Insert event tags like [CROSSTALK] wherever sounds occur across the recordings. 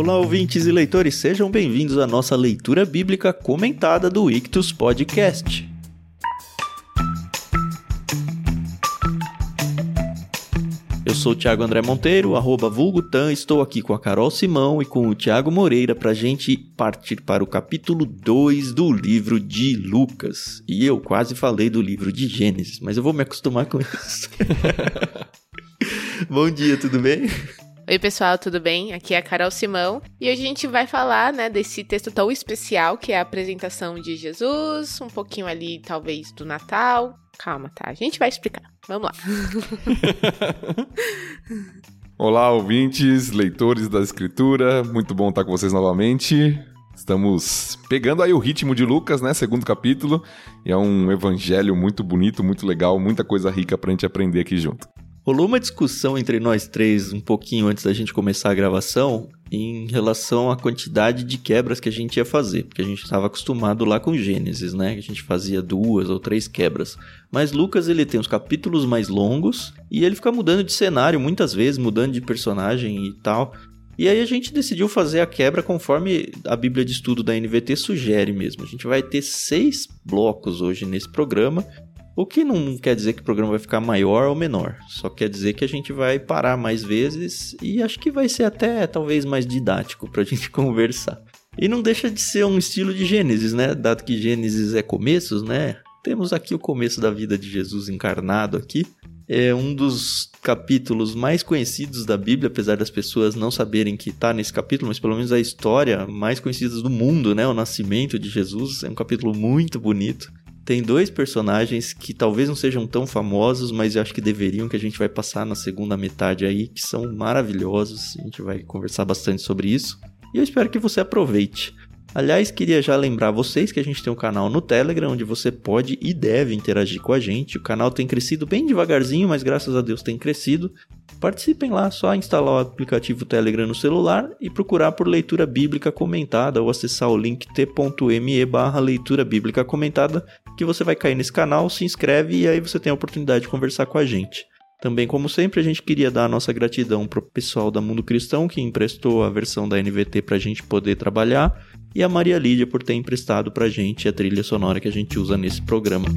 Olá, ouvintes e leitores, sejam bem-vindos à nossa leitura bíblica comentada do Ictus Podcast. Eu sou o Thiago André Monteiro, arroba vulgutan, estou aqui com a Carol Simão e com o Thiago Moreira para a gente partir para o capítulo 2 do livro de Lucas. E eu quase falei do livro de Gênesis, mas eu vou me acostumar com isso. [LAUGHS] Bom dia, tudo bem? Oi, pessoal, tudo bem? Aqui é a Carol Simão e hoje a gente vai falar, né, desse texto tão especial que é a apresentação de Jesus, um pouquinho ali, talvez, do Natal. Calma, tá? A gente vai explicar. Vamos lá. [LAUGHS] Olá, ouvintes, leitores da Escritura, muito bom estar com vocês novamente. Estamos pegando aí o ritmo de Lucas, né? Segundo capítulo. E é um evangelho muito bonito, muito legal, muita coisa rica pra gente aprender aqui junto. Rolou uma discussão entre nós três um pouquinho antes da gente começar a gravação em relação à quantidade de quebras que a gente ia fazer, porque a gente estava acostumado lá com Gênesis, né? A gente fazia duas ou três quebras. Mas Lucas ele tem os capítulos mais longos e ele fica mudando de cenário muitas vezes, mudando de personagem e tal. E aí a gente decidiu fazer a quebra conforme a Bíblia de Estudo da NVT sugere mesmo. A gente vai ter seis blocos hoje nesse programa o que não quer dizer que o programa vai ficar maior ou menor, só quer dizer que a gente vai parar mais vezes e acho que vai ser até talvez mais didático para a [LAUGHS] gente conversar. E não deixa de ser um estilo de Gênesis, né? Dado que Gênesis é começos, né? Temos aqui o começo da vida de Jesus encarnado aqui. É um dos capítulos mais conhecidos da Bíblia, apesar das pessoas não saberem que está nesse capítulo, mas pelo menos a história mais conhecida do mundo, né? O nascimento de Jesus é um capítulo muito bonito. Tem dois personagens que talvez não sejam tão famosos, mas eu acho que deveriam, que a gente vai passar na segunda metade aí, que são maravilhosos. A gente vai conversar bastante sobre isso. E eu espero que você aproveite. Aliás, queria já lembrar vocês que a gente tem um canal no Telegram onde você pode e deve interagir com a gente. O canal tem crescido bem devagarzinho, mas graças a Deus tem crescido. Participem lá, só instalar o aplicativo Telegram no celular e procurar por leitura bíblica comentada ou acessar o link t.me barra leitura bíblica comentada que você vai cair nesse canal, se inscreve e aí você tem a oportunidade de conversar com a gente. Também, como sempre, a gente queria dar a nossa gratidão pro pessoal da Mundo Cristão que emprestou a versão da NVT para a gente poder trabalhar e a Maria Lídia por ter emprestado para a gente a trilha sonora que a gente usa nesse programa.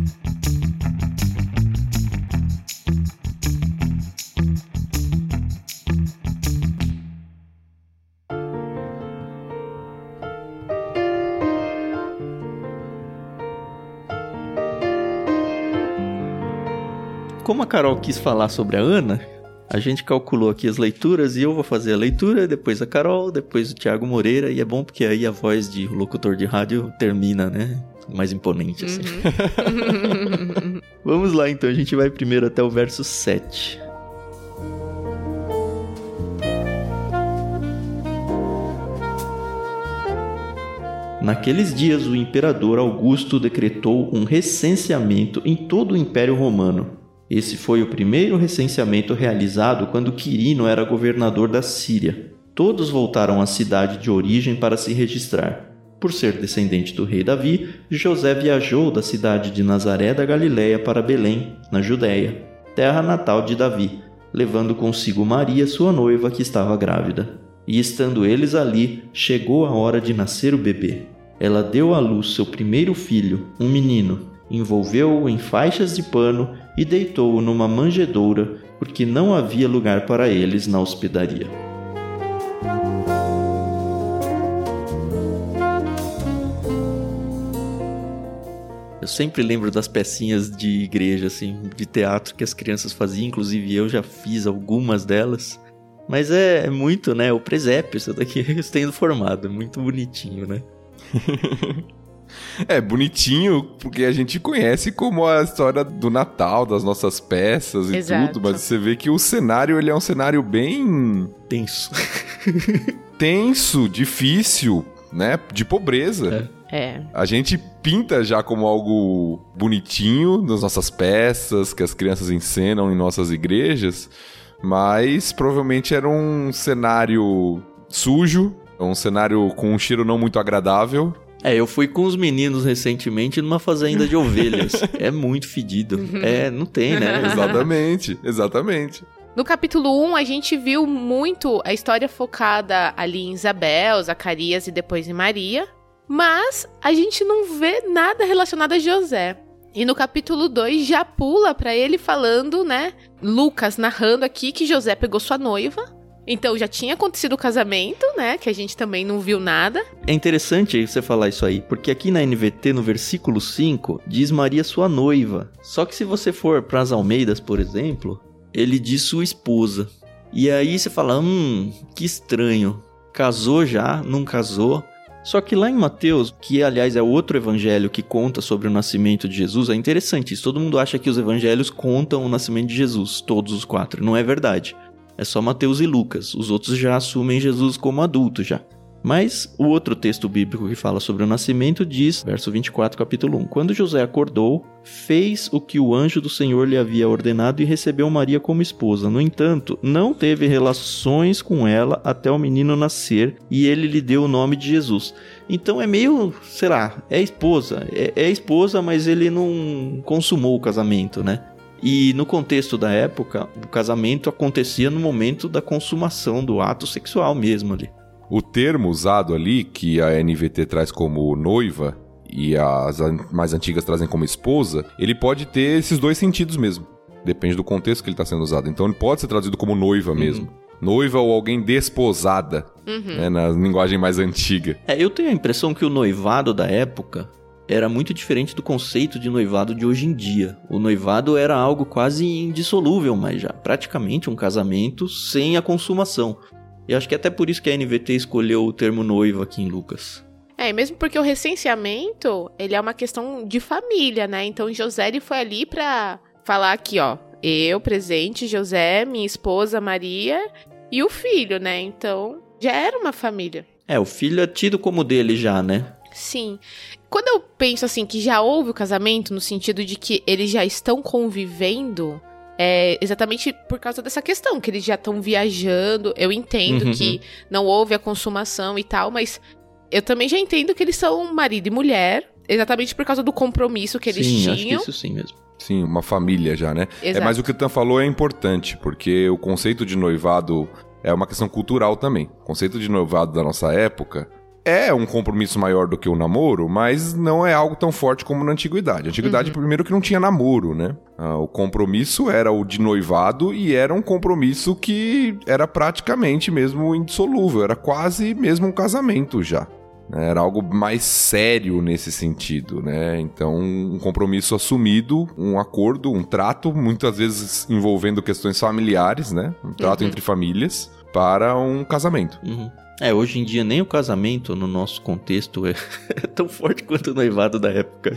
Como a Carol quis falar sobre a Ana, a gente calculou aqui as leituras e eu vou fazer a leitura, depois a Carol, depois o Thiago Moreira, e é bom porque aí a voz de locutor de rádio termina, né? Mais imponente, assim. Uhum. [LAUGHS] Vamos lá, então, a gente vai primeiro até o verso 7. Naqueles dias, o imperador Augusto decretou um recenseamento em todo o Império Romano esse foi o primeiro recenseamento realizado quando Quirino era governador da Síria. Todos voltaram à cidade de origem para se registrar. Por ser descendente do rei Davi, José viajou da cidade de Nazaré da Galiléia para Belém, na Judéia, terra natal de Davi, levando consigo Maria, sua noiva, que estava grávida. E estando eles ali, chegou a hora de nascer o bebê. Ela deu à luz seu primeiro filho, um menino, envolveu-o em faixas de pano e deitou-o numa manjedoura, porque não havia lugar para eles na hospedaria. Eu sempre lembro das pecinhas de igreja, assim, de teatro que as crianças faziam, inclusive eu já fiz algumas delas. Mas é, é muito, né? O presépio, isso daqui [LAUGHS] estendo formado, muito bonitinho, né? [LAUGHS] É bonitinho, porque a gente conhece como a história do Natal, das nossas peças e Exato. tudo, mas você vê que o cenário ele é um cenário bem tenso. [LAUGHS] tenso, difícil, né? De pobreza. É. é. A gente pinta já como algo bonitinho nas nossas peças, que as crianças encenam em nossas igrejas, mas provavelmente era um cenário sujo, um cenário com um cheiro não muito agradável, é, eu fui com os meninos recentemente numa fazenda de ovelhas. [LAUGHS] é muito fedido. É, não tem, né? [LAUGHS] exatamente, exatamente. No capítulo 1, a gente viu muito a história focada ali em Isabel, Zacarias e depois em Maria, mas a gente não vê nada relacionado a José. E no capítulo 2 já pula para ele falando, né? Lucas narrando aqui que José pegou sua noiva. Então já tinha acontecido o casamento, né? Que a gente também não viu nada. É interessante você falar isso aí, porque aqui na NVT, no versículo 5, diz Maria sua noiva. Só que se você for para as Almeidas, por exemplo, ele diz sua esposa. E aí você fala, hum, que estranho. Casou já, não casou. Só que lá em Mateus, que aliás é outro evangelho que conta sobre o nascimento de Jesus, é interessante isso. Todo mundo acha que os evangelhos contam o nascimento de Jesus, todos os quatro. Não é verdade. É só Mateus e Lucas. Os outros já assumem Jesus como adulto já. Mas o outro texto bíblico que fala sobre o nascimento diz, verso 24, capítulo 1: Quando José acordou, fez o que o anjo do Senhor lhe havia ordenado e recebeu Maria como esposa. No entanto, não teve relações com ela até o menino nascer e ele lhe deu o nome de Jesus. Então é meio, sei lá, é esposa, é, é esposa, mas ele não consumou o casamento, né? E no contexto da época, o casamento acontecia no momento da consumação do ato sexual mesmo ali. O termo usado ali, que a NVT traz como noiva e as mais antigas trazem como esposa, ele pode ter esses dois sentidos mesmo. Depende do contexto que ele está sendo usado. Então ele pode ser traduzido como noiva mesmo. Uhum. Noiva ou alguém desposada, uhum. né, na linguagem mais antiga. É, eu tenho a impressão que o noivado da época era muito diferente do conceito de noivado de hoje em dia. O noivado era algo quase indissolúvel, mas já praticamente um casamento sem a consumação. E acho que é até por isso que a NVT escolheu o termo noiva aqui em Lucas. É, e mesmo porque o recenseamento, ele é uma questão de família, né? Então José ele foi ali para falar aqui, ó, eu presente, José, minha esposa Maria e o filho, né? Então já era uma família. É, o filho é tido como dele já, né? Sim. Quando eu penso assim que já houve o casamento no sentido de que eles já estão convivendo, é exatamente por causa dessa questão, que eles já estão viajando. Eu entendo uhum. que não houve a consumação e tal, mas eu também já entendo que eles são marido e mulher, exatamente por causa do compromisso que eles sim, tinham. Acho que isso sim mesmo. Sim, uma família já, né? Exato. É, mas o que o Tan falou é importante, porque o conceito de noivado é uma questão cultural também. O conceito de noivado da nossa época é um compromisso maior do que o namoro, mas não é algo tão forte como na antiguidade. A antiguidade, uhum. primeiro, que não tinha namoro, né? Ah, o compromisso era o de noivado e era um compromisso que era praticamente mesmo indissolúvel, era quase mesmo um casamento já. Né? Era algo mais sério nesse sentido, né? Então, um compromisso assumido, um acordo, um trato, muitas vezes envolvendo questões familiares, né? Um trato uhum. entre famílias para um casamento. Uhum. É, hoje em dia nem o casamento no nosso contexto é, [LAUGHS] tão forte quanto o noivado da época.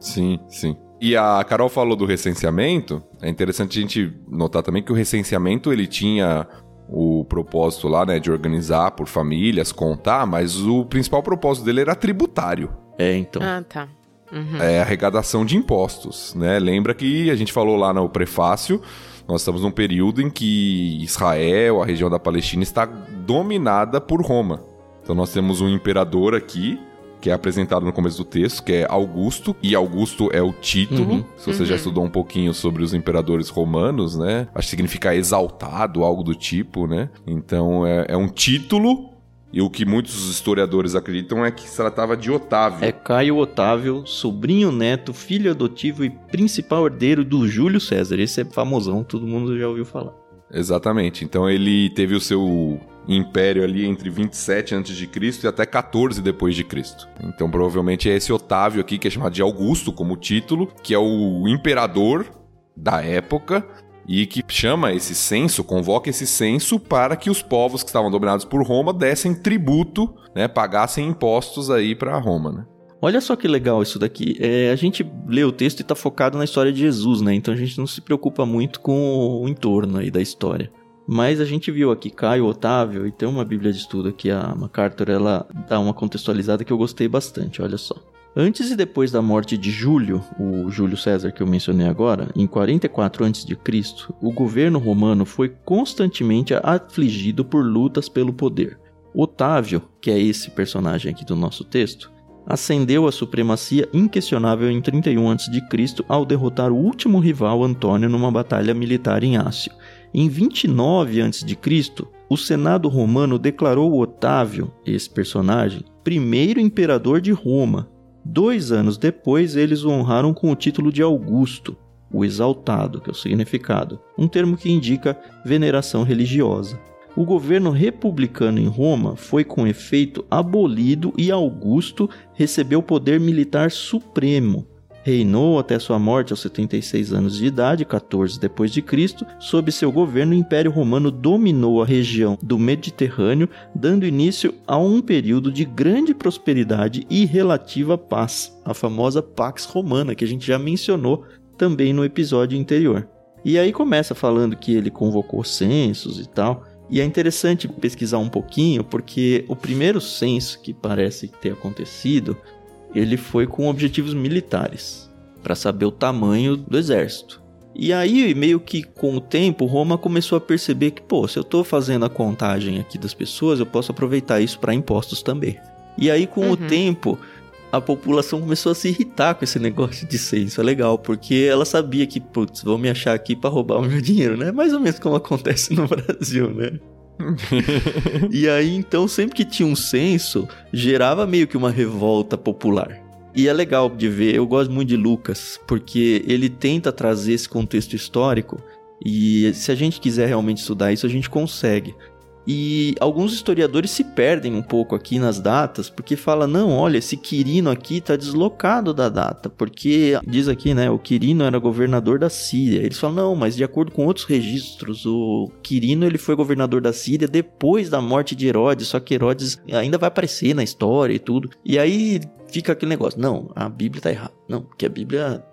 sim, sim. E a Carol falou do recenseamento. É interessante a gente notar também que o recenseamento ele tinha o propósito lá, né, de organizar por famílias, contar, mas o principal propósito dele era tributário. É, então. Ah, tá. Uhum. É arrecadação de impostos, né? Lembra que a gente falou lá no prefácio nós estamos num período em que Israel, a região da Palestina, está dominada por Roma. Então nós temos um imperador aqui, que é apresentado no começo do texto, que é Augusto, e Augusto é o título. Uhum. Se você uhum. já estudou um pouquinho sobre os imperadores romanos, né? Acho que significa exaltado, algo do tipo, né? Então é, é um título e o que muitos historiadores acreditam é que se tratava de Otávio. É Caio Otávio, sobrinho neto, filho adotivo e principal herdeiro do Júlio César. Esse é famosão, todo mundo já ouviu falar. Exatamente. Então ele teve o seu império ali entre 27 a.C. e até 14 depois de Cristo. Então provavelmente é esse Otávio aqui que é chamado de Augusto como título, que é o imperador da época e que chama esse censo, convoca esse censo para que os povos que estavam dominados por Roma dessem tributo, né, pagassem impostos aí para Roma, né? Olha só que legal isso daqui. É, a gente lê o texto e está focado na história de Jesus, né? Então a gente não se preocupa muito com o entorno aí da história. Mas a gente viu aqui Caio Otávio e tem uma Bíblia de estudo aqui, a MacArthur, ela dá uma contextualizada que eu gostei bastante, olha só. Antes e depois da morte de Júlio, o Júlio César que eu mencionei agora, em 44 a.C., o governo romano foi constantemente afligido por lutas pelo poder. Otávio, que é esse personagem aqui do nosso texto, ascendeu à supremacia inquestionável em 31 a.C. ao derrotar o último rival Antônio numa batalha militar em Ácio. Em 29 a.C., o Senado romano declarou Otávio, esse personagem, primeiro imperador de Roma. Dois anos depois, eles o honraram com o título de Augusto, o exaltado, que é o significado, um termo que indica veneração religiosa. O governo republicano em Roma foi com efeito abolido e Augusto recebeu poder militar supremo. Reinou até sua morte aos 76 anos de idade, 14 depois de Cristo. Sob seu governo, o Império Romano dominou a região do Mediterrâneo, dando início a um período de grande prosperidade e relativa paz, a famosa Pax Romana, que a gente já mencionou também no episódio anterior. E aí começa falando que ele convocou censos e tal. E é interessante pesquisar um pouquinho, porque o primeiro censo que parece ter acontecido ele foi com objetivos militares, para saber o tamanho do exército. E aí, meio que com o tempo, Roma começou a perceber que, pô, se eu estou fazendo a contagem aqui das pessoas, eu posso aproveitar isso para impostos também. E aí, com uhum. o tempo, a população começou a se irritar com esse [LAUGHS] negócio de censo. É legal, porque ela sabia que, putz, vão me achar aqui para roubar o meu [LAUGHS] dinheiro, né? Mais ou menos como acontece no [LAUGHS] Brasil, né? [LAUGHS] e aí, então, sempre que tinha um censo, gerava meio que uma revolta popular. E é legal de ver, eu gosto muito de Lucas, porque ele tenta trazer esse contexto histórico e se a gente quiser realmente estudar isso, a gente consegue. E alguns historiadores se perdem um pouco aqui nas datas, porque fala não, olha, esse Quirino aqui está deslocado da data, porque diz aqui, né, o Quirino era governador da Síria. Eles falam não, mas de acordo com outros registros, o Quirino ele foi governador da Síria depois da morte de Herodes, só que Herodes ainda vai aparecer na história e tudo. E aí fica aquele negócio, não, a Bíblia está errada. Não, porque a Bíblia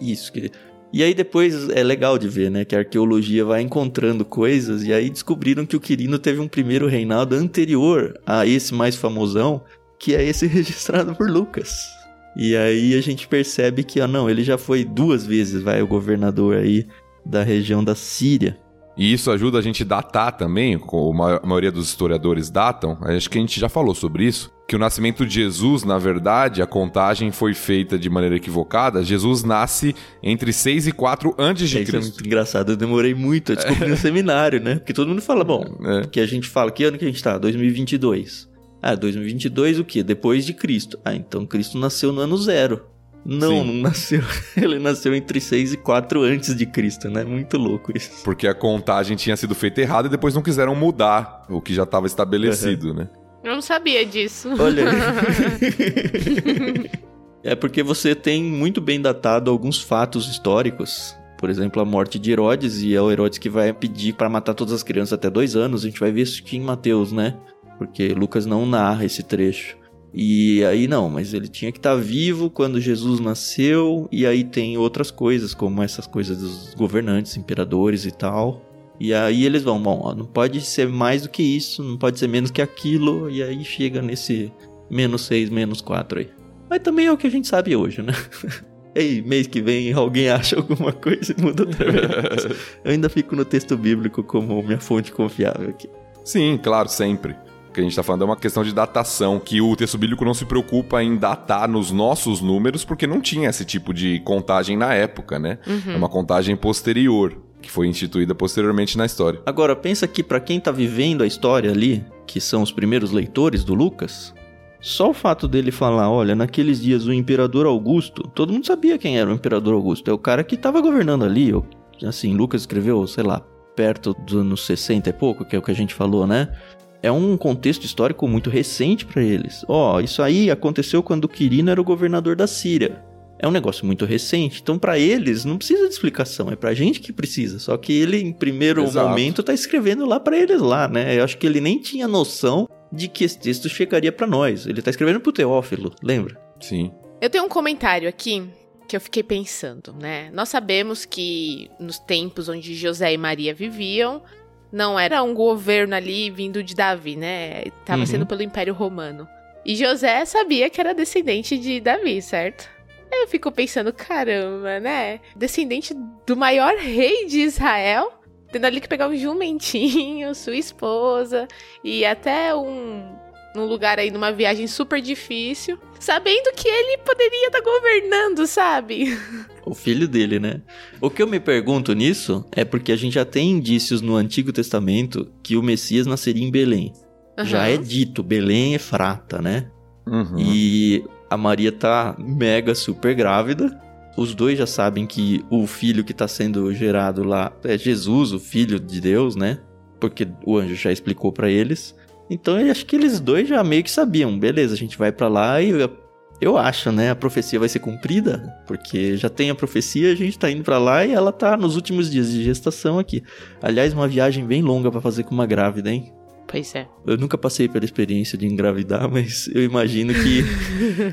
isso que e aí depois é legal de ver, né, que a arqueologia vai encontrando coisas e aí descobriram que o Quirino teve um primeiro reinado anterior a esse mais famosão, que é esse [LAUGHS] registrado por Lucas. E aí a gente percebe que, ah, não, ele já foi duas vezes, vai, o governador aí da região da Síria. E isso ajuda a gente a datar também, como a maioria dos historiadores datam, acho que a gente já falou sobre isso, que o nascimento de Jesus, na verdade, a contagem foi feita de maneira equivocada. Jesus nasce entre 6 e 4 antes de é, Cristo. Isso é muito engraçado, eu demorei muito a descobrir no [LAUGHS] seminário, né? Porque todo mundo fala, bom, é. que a gente fala, que ano que a gente tá? 2022. Ah, 2022 o quê? Depois de Cristo. Ah, então Cristo nasceu no ano zero. Não, Sim. não nasceu. [LAUGHS] Ele nasceu entre 6 e 4 antes de Cristo, né? Muito louco isso. Porque a contagem tinha sido feita errada e depois não quiseram mudar o que já estava estabelecido, uhum. né? Eu não sabia disso. Olha. [LAUGHS] [LAUGHS] é porque você tem muito bem datado alguns fatos históricos. Por exemplo, a morte de Herodes, e é o Herodes que vai pedir para matar todas as crianças até dois anos. A gente vai ver isso aqui em Mateus, né? Porque Lucas não narra esse trecho. E aí não, mas ele tinha que estar tá vivo quando Jesus nasceu, e aí tem outras coisas, como essas coisas dos governantes, imperadores e tal. E aí eles vão, bom, ó, não pode ser mais do que isso, não pode ser menos que aquilo, e aí chega nesse menos 6, menos 4 aí. Mas também é o que a gente sabe hoje, né? [LAUGHS] Ei, mês que vem alguém acha alguma coisa e muda outra vez. [LAUGHS] Eu ainda fico no texto bíblico como minha fonte confiável aqui. Sim, claro, sempre que a gente está falando é uma questão de datação, que o texto bíblico não se preocupa em datar nos nossos números, porque não tinha esse tipo de contagem na época, né? Uhum. É uma contagem posterior, que foi instituída posteriormente na história. Agora, pensa que para quem está vivendo a história ali, que são os primeiros leitores do Lucas, só o fato dele falar, olha, naqueles dias o imperador Augusto, todo mundo sabia quem era o imperador Augusto, é o cara que estava governando ali, assim, Lucas escreveu, sei lá, perto dos anos 60 e pouco, que é o que a gente falou, né? É um contexto histórico muito recente para eles. Ó, oh, isso aí aconteceu quando Quirino era o governador da Síria. É um negócio muito recente, então para eles não precisa de explicação, é pra gente que precisa. Só que ele, em primeiro Exato. momento, tá escrevendo lá para eles lá, né? Eu acho que ele nem tinha noção de que esse texto chegaria para nós. Ele tá escrevendo pro Teófilo, lembra? Sim. Eu tenho um comentário aqui que eu fiquei pensando, né? Nós sabemos que nos tempos onde José e Maria viviam, não era um governo ali vindo de Davi, né? Tava uhum. sendo pelo Império Romano. E José sabia que era descendente de Davi, certo? Eu fico pensando, caramba, né? Descendente do maior rei de Israel, tendo ali que pegar um jumentinho, [LAUGHS] sua esposa e até um num lugar aí, numa viagem super difícil, sabendo que ele poderia estar tá governando, sabe? [LAUGHS] O filho dele, né? O que eu me pergunto nisso é porque a gente já tem indícios no Antigo Testamento que o Messias nasceria em Belém. Uhum. Já é dito, Belém é frata, né? Uhum. E a Maria tá mega super grávida. Os dois já sabem que o filho que está sendo gerado lá é Jesus, o filho de Deus, né? Porque o anjo já explicou para eles. Então eu acho que eles dois já meio que sabiam, beleza, a gente vai para lá e eu, eu acho, né, a profecia vai ser cumprida, porque já tem a profecia, a gente tá indo para lá e ela tá nos últimos dias de gestação aqui. Aliás, uma viagem bem longa para fazer com uma grávida, hein? Pois é. Eu nunca passei pela experiência de engravidar, [LAUGHS] mas eu imagino que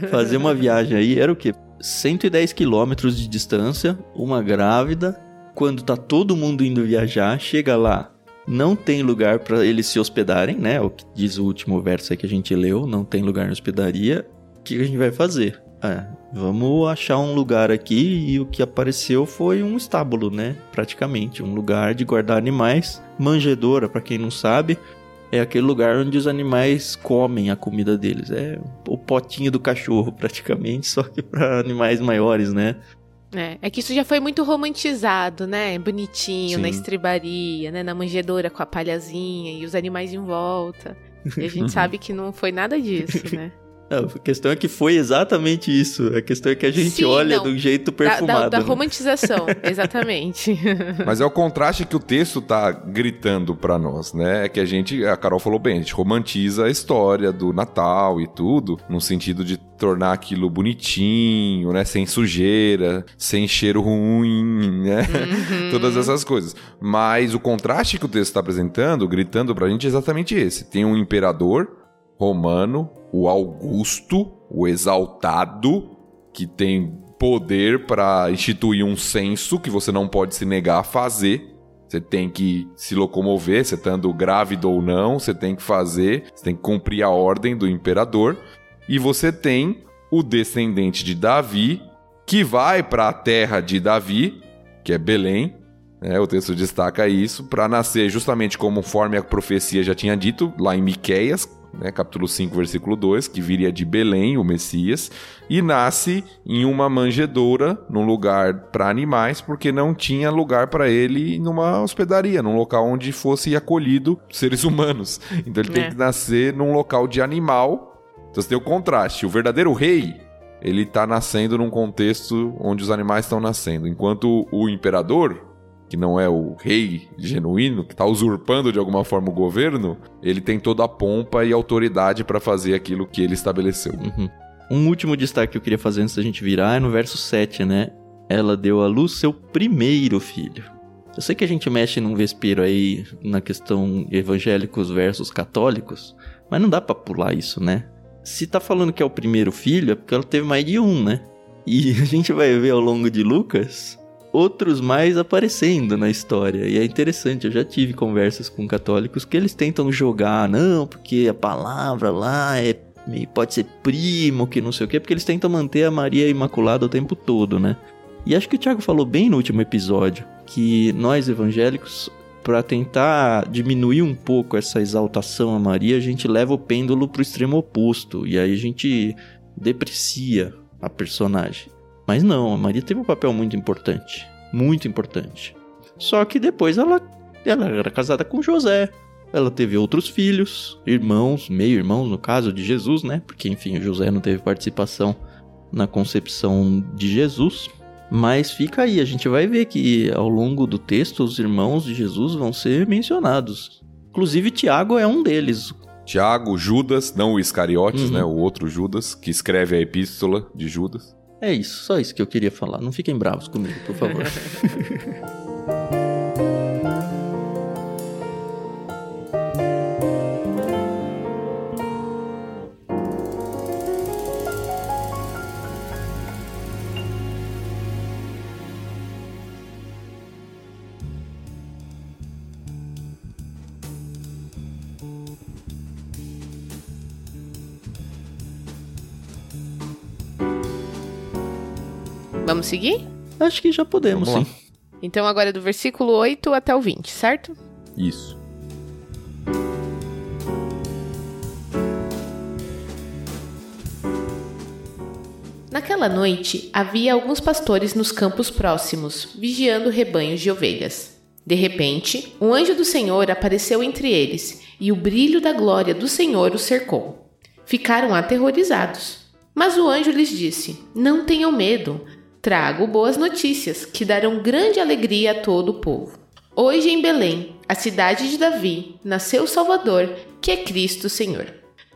fazer uma viagem aí era o quê? 110 quilômetros de distância, uma grávida, quando tá todo mundo indo viajar, chega lá, não tem lugar para eles se hospedarem, né? O que diz o último verso aí que a gente leu, não tem lugar na hospedaria. O que a gente vai fazer? É, vamos achar um lugar aqui e o que apareceu foi um estábulo, né? Praticamente, um lugar de guardar animais. Manjedoura, para quem não sabe, é aquele lugar onde os animais comem a comida deles. É o potinho do cachorro, [LAUGHS] praticamente, só que para animais maiores, né? É, é que isso já foi muito romantizado, né? Bonitinho, Sim. na estribaria, né? Na manjedoura com a palhazinha e os animais em volta. E a gente [LAUGHS] sabe que não foi nada disso, né? A questão é que foi exatamente isso. A questão é que a gente Sim, olha não. do jeito perfumado. Da, da, da romantização, [LAUGHS] exatamente. Mas é o contraste que o texto tá gritando para nós, né? É que a gente, a Carol falou bem, a gente romantiza a história do Natal e tudo, no sentido de tornar aquilo bonitinho, né? Sem sujeira, sem cheiro ruim, né? Uhum. [LAUGHS] Todas essas coisas. Mas o contraste que o texto está apresentando, gritando pra gente, é exatamente esse. Tem um imperador romano, o Augusto, o exaltado, que tem poder para instituir um censo que você não pode se negar a fazer. Você tem que se locomover, você estando grávido ou não, você tem que fazer, você tem que cumprir a ordem do imperador. E você tem o descendente de Davi, que vai para a terra de Davi, que é Belém. Né? O texto destaca isso, para nascer justamente conforme a profecia já tinha dito, lá em Miqueias, né, capítulo 5, versículo 2, que viria de Belém, o Messias, e nasce em uma manjedoura, num lugar para animais, porque não tinha lugar para ele numa hospedaria, num local onde fosse acolhido seres humanos. [LAUGHS] Então ele é. tem que nascer num local de animal. Então você tem o contraste. O verdadeiro rei, ele está nascendo num contexto onde os animais estão nascendo, enquanto o imperador, que não é o rei genuíno, que está usurpando de alguma forma o governo, ele tem toda a pompa e autoridade para fazer aquilo que ele estabeleceu. Uhum. Um último destaque que eu queria fazer antes da gente virar é no verso 7, né? Ela deu à luz seu primeiro filho. Eu sei que a gente mexe num vespeiro aí na questão evangélicos versus católicos, mas não dá para pular isso, né? Se tá falando que é o primeiro filho, é porque ela teve mais de um, né? E [LAUGHS] a gente vai ver ao longo de Lucas outros mais aparecendo na história. E é interessante, eu já tive conversas com católicos que eles tentam jogar, não, porque a palavra lá é pode ser primo, que não sei o quê, porque eles tentam manter a Maria Imaculada o tempo todo, né? E acho que o Tiago falou bem no último episódio que nós evangélicos, para tentar diminuir um pouco essa exaltação a Maria, a gente leva o pêndulo pro extremo oposto e aí a gente deprecia a personagem. Mas não, a Maria teve um papel muito importante. Muito importante. Só que depois ela, ela era casada com José. Ela teve outros filhos, irmãos, meio-irmãos no caso de Jesus, né? Porque enfim, José não teve participação na concepção de Jesus. Mas fica aí, a gente vai ver que ao longo do texto os irmãos de Jesus vão ser mencionados. Inclusive Tiago é um deles. Tiago, Judas, não o Iscariotes, uhum. né? O outro Judas, que escreve a epístola de Judas. É isso, só isso que eu queria falar. Não fiquem bravos comigo, por favor. [LAUGHS] Podemos seguir? Acho que já podemos, sim. Então agora é do versículo 8 até o 20, certo? Isso. Naquela noite, havia alguns pastores nos campos próximos, vigiando rebanhos de ovelhas. De repente, um anjo do Senhor apareceu entre eles, e o brilho da glória do Senhor os cercou. Ficaram aterrorizados. Mas o anjo lhes disse: Não tenham medo, Trago boas notícias que darão grande alegria a todo o povo. Hoje em Belém, a cidade de Davi, nasceu o Salvador, que é Cristo Senhor.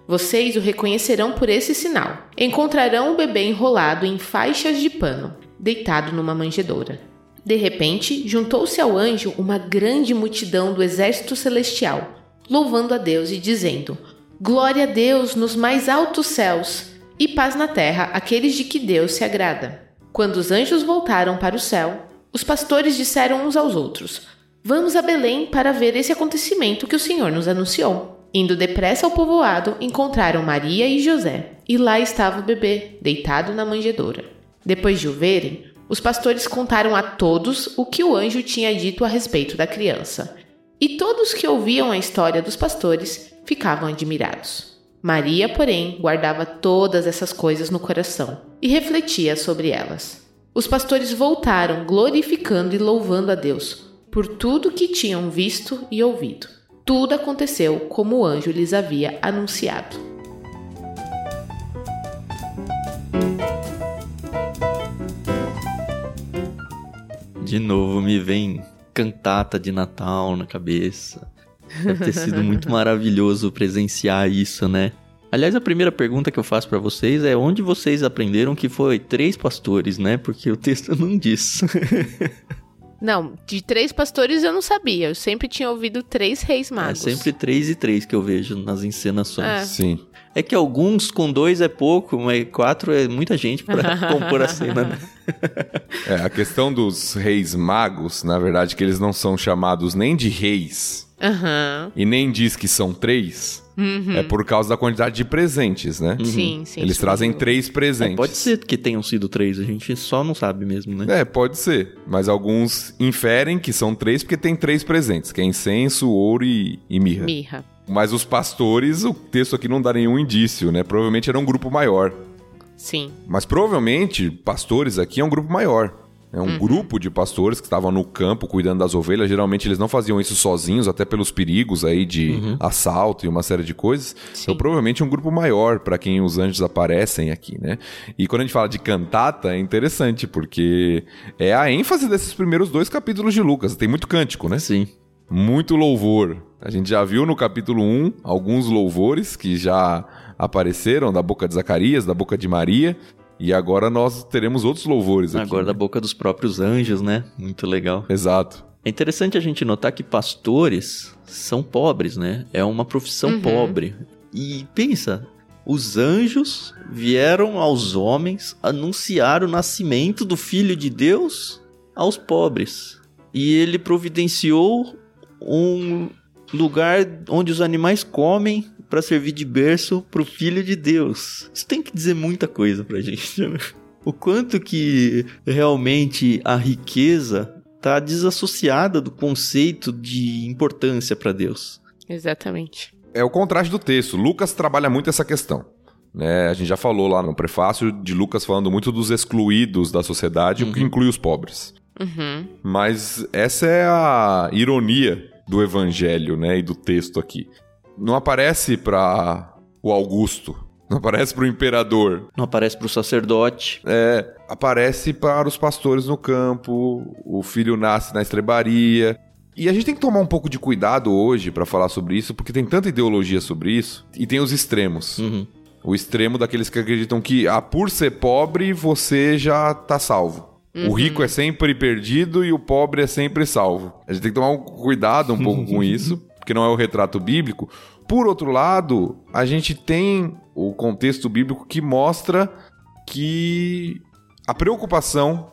Vocês o reconhecerão por esse sinal. Encontrarão o bebê enrolado em faixas de pano, deitado numa manjedoura. De repente, juntou-se ao anjo uma grande multidão do exército celestial, louvando a Deus e dizendo: Glória a Deus nos mais altos céus e paz na terra àqueles de que Deus se agrada. Quando os anjos voltaram para o céu, os pastores disseram uns aos outros: Vamos a Belém para ver esse acontecimento que o Senhor nos anunciou. Indo depressa ao povoado, encontraram Maria e José, e lá estava o bebê, deitado na manjedoura. Depois de o verem, os pastores contaram a todos o que o anjo tinha dito a respeito da criança. E todos que ouviam a história dos pastores ficavam admirados. Maria, porém, guardava todas essas coisas no coração e refletia sobre elas. Os pastores voltaram, glorificando e louvando a Deus por tudo que tinham visto e ouvido. Tudo aconteceu como o anjo lhes havia anunciado. De novo me vem cantata de Natal na cabeça. Deve ter sido muito [LAUGHS] maravilhoso presenciar isso, né? Aliás, a primeira pergunta que eu faço para vocês é onde vocês aprenderam que foi três pastores, né? Porque o texto não diz. [LAUGHS] Não, de três pastores eu não sabia. Eu sempre tinha ouvido três reis É magos. sempre três e três que eu vejo nas encenações. É. Sim. É que alguns com dois é pouco, mas quatro é muita gente pra [LAUGHS] compor a cena, né? É, a questão dos reis magos, na verdade, que eles não são chamados nem de reis Aham. e nem diz que são três, é por causa da quantidade de presentes, né? Sim, sim. Eles isso trazem mesmo. três presentes. É, pode ser que tenham sido três, a gente só não sabe mesmo, né? É, pode ser. Mas alguns inferem que são três porque tem três presentes, que é incenso, ouro e, e mirra. Mirra. Mas os pastores, o texto aqui não dá nenhum indício, né? Provavelmente era um grupo maior. Sim. Mas provavelmente, pastores aqui é um grupo maior. É Uhum. um grupo de pastores que estavam no campo cuidando das ovelhas. Geralmente eles não faziam isso sozinhos, até pelos perigos aí de assalto e uma série de coisas. Sim. Então, provavelmente um grupo maior para quem os anjos aparecem aqui, né? E quando a gente fala de cantata, é interessante, porque é a ênfase desses primeiros dois capítulos de Lucas. Tem muito cântico, né? Sim. Muito louvor. A gente já viu no capítulo 1 alguns louvores que já apareceram da boca de Zacarias, da boca de Maria. E agora nós teremos outros louvores aqui. Agora da né? boca dos próprios anjos, né? Muito legal. Exato. É interessante a gente notar que pastores são pobres, né? É uma profissão Uhum. pobre. E pensa, os anjos vieram aos homens anunciar o nascimento do Filho de Deus aos pobres. E ele providenciou um lugar onde os animais comem para servir de berço para o Filho de Deus. Isso tem que dizer muita coisa pra gente, né? O quanto que realmente a riqueza está desassociada do conceito de importância para Deus. Exatamente. É o contraste do texto. Lucas trabalha muito essa questão. Né? A gente já falou lá no prefácio de Lucas falando muito dos excluídos da sociedade, o que inclui os pobres. Uhum. Mas essa é a ironia do evangelho, né, e do texto aqui. Não aparece para o Augusto, não aparece para o imperador, Não aparece para o sacerdote. é, aparece para os pastores no campo, o filho nasce na estrebaria. E a gente tem que tomar um pouco de cuidado hoje para falar sobre isso, porque tem tanta ideologia sobre isso e tem os extremos. Uhum. O extremo daqueles que acreditam que, ah, por ser pobre, você já tá salvo. O rico é sempre perdido e o pobre é sempre salvo. A gente tem que tomar um cuidado um pouco [LAUGHS] com isso, porque não é o retrato bíblico. Por outro lado, a gente tem o contexto bíblico que mostra que a preocupação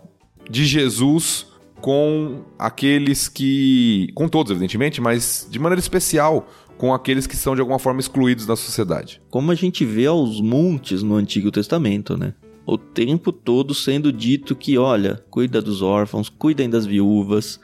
de Jesus com aqueles que. com todos, evidentemente, mas de maneira especial com aqueles que são de alguma forma excluídos da sociedade. Como a gente vê aos montes no Antigo Testamento, né? O tempo todo sendo dito que, olha, cuida dos órfãos, cuidem das viúvas,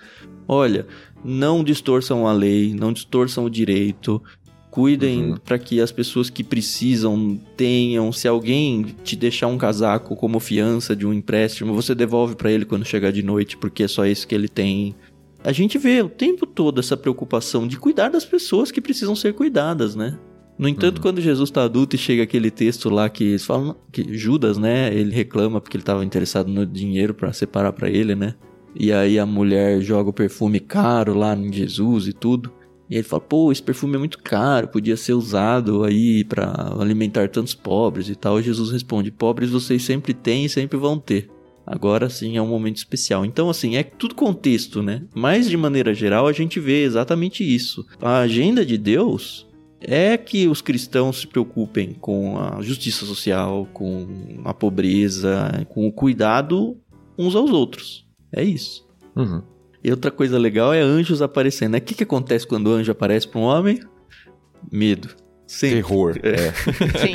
olha, não distorçam a lei, não distorçam o direito, Cuidem uhum. para que as pessoas que precisam tenham. Se alguém te deixar um casaco como fiança de um empréstimo, você devolve para ele quando chegar de noite, porque é só isso que ele tem. A gente vê o tempo todo essa preocupação de cuidar das pessoas que precisam ser cuidadas, né? No entanto, uhum. quando Jesus está adulto e chega aquele texto lá que eles falam que Judas, né, ele reclama porque ele estava interessado no dinheiro para separar para ele, né? E aí a mulher joga o perfume caro lá em Jesus e tudo. E ele fala: "Pô, esse perfume é muito caro, podia ser usado aí para alimentar tantos pobres e tal". E Jesus responde: "Pobres vocês sempre têm e sempre vão ter". Agora sim é um momento especial. Então, assim, é tudo contexto, né? Mas de maneira geral a gente vê exatamente isso. A agenda de Deus é que os cristãos se preocupem com a justiça social, com a pobreza, com o cuidado uns aos outros. É isso. Uhum. E outra coisa legal é anjos aparecendo. O que, que acontece quando o anjo aparece para um homem? Medo. Sempre. Terror. É. Sim.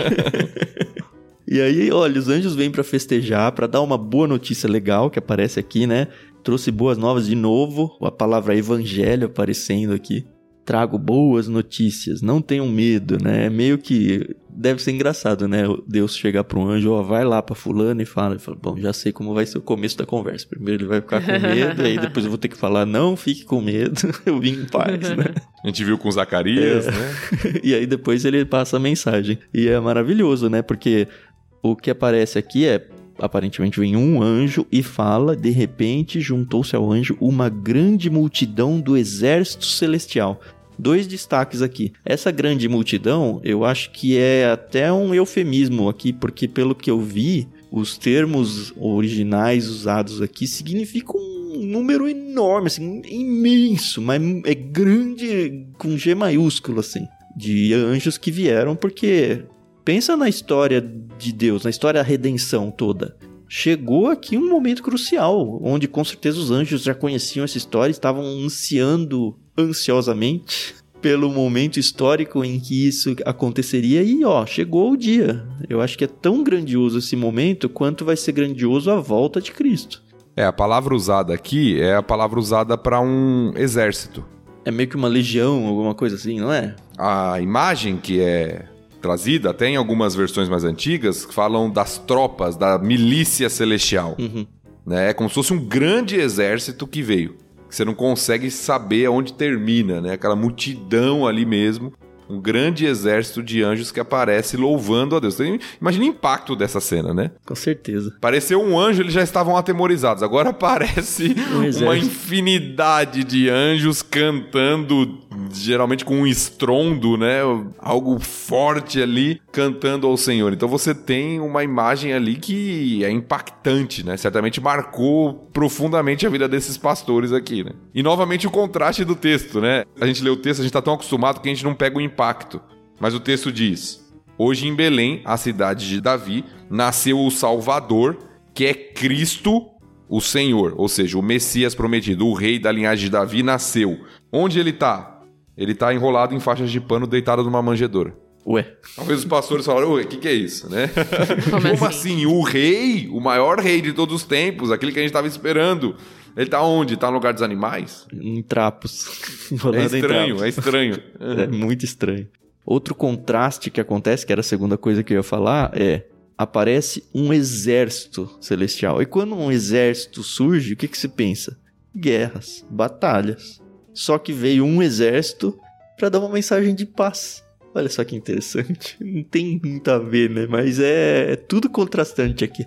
[LAUGHS] e aí, olha, os anjos vêm para festejar, para dar uma boa notícia legal que aparece aqui, né? Trouxe boas novas de novo, a palavra evangelho aparecendo aqui trago boas notícias, não tenham medo, né? É meio que deve ser engraçado, né? Deus chegar para um anjo, ó, vai lá para fulano e fala, fala, bom, já sei como vai ser o começo da conversa. Primeiro ele vai ficar com medo, aí depois eu vou ter que falar, não, fique com medo, [LAUGHS] eu vim em paz, né? A gente viu com Zacarias, é. né? [LAUGHS] e aí depois ele passa a mensagem. E é maravilhoso, né? Porque o que aparece aqui é aparentemente vem um anjo e fala: de repente juntou-se ao anjo uma grande multidão do exército celestial. Dois destaques aqui. Essa grande multidão, eu acho que é até um eufemismo aqui, porque pelo que eu vi, os termos originais usados aqui significam um número enorme, assim, imenso, mas é grande com G maiúsculo, assim, de anjos que vieram, porque pensa na história de Deus, na história da redenção toda. Chegou aqui um momento crucial, onde com certeza os anjos já conheciam essa história, estavam ansiando ansiosamente pelo momento histórico em que isso aconteceria e ó, chegou o dia. Eu acho que é tão grandioso esse momento quanto vai ser grandioso a volta de Cristo. É, a palavra usada aqui é a palavra usada para um exército. É meio que uma legião, alguma coisa assim, não é? A imagem que é trazida, até em algumas versões mais antigas, falam das tropas, da milícia celestial. Uhum. Né? É como se fosse um grande exército que veio. Você não consegue saber aonde termina, né? Aquela multidão ali mesmo um grande exército de anjos que aparece louvando a Deus. Imagina o impacto dessa cena, né? Com certeza. Pareceu um anjo, eles já estavam atemorizados. Agora [LAUGHS] aparece um uma infinidade de anjos cantando, geralmente com um estrondo, né? Algo forte ali, cantando ao Senhor. Então você tem uma imagem ali que é impactante, né? Certamente marcou profundamente a vida desses pastores aqui, né? E novamente o contraste do texto, né? A gente lê o texto, a gente tá tão acostumado que a gente não pega o impacto. Mas o texto diz: Hoje em Belém, a cidade de Davi, nasceu o Salvador, que é Cristo, o Senhor, ou seja, o Messias prometido, o rei da linhagem de Davi nasceu. Onde ele está? Ele está enrolado em faixas de pano, deitado numa manjedoura. Ué. Talvez os pastores falaram, ué, o que, que é isso, né? Como, [LAUGHS] Como assim? assim? O rei, o maior rei de todos os tempos, aquele que a gente estava esperando. Ele tá onde? Tá no lugar dos animais? Em trapos. [LAUGHS] é estranho, trapos. é estranho. é muito estranho. Outro contraste que acontece, que era a segunda coisa que eu ia falar, é aparece um exército celestial. E quando um exército surge, o que, que se pensa? Guerras, batalhas. Só que veio um exército para dar uma mensagem de paz. Olha só que interessante. [LAUGHS] Não tem muito a ver, né? Mas é, é tudo contrastante aqui.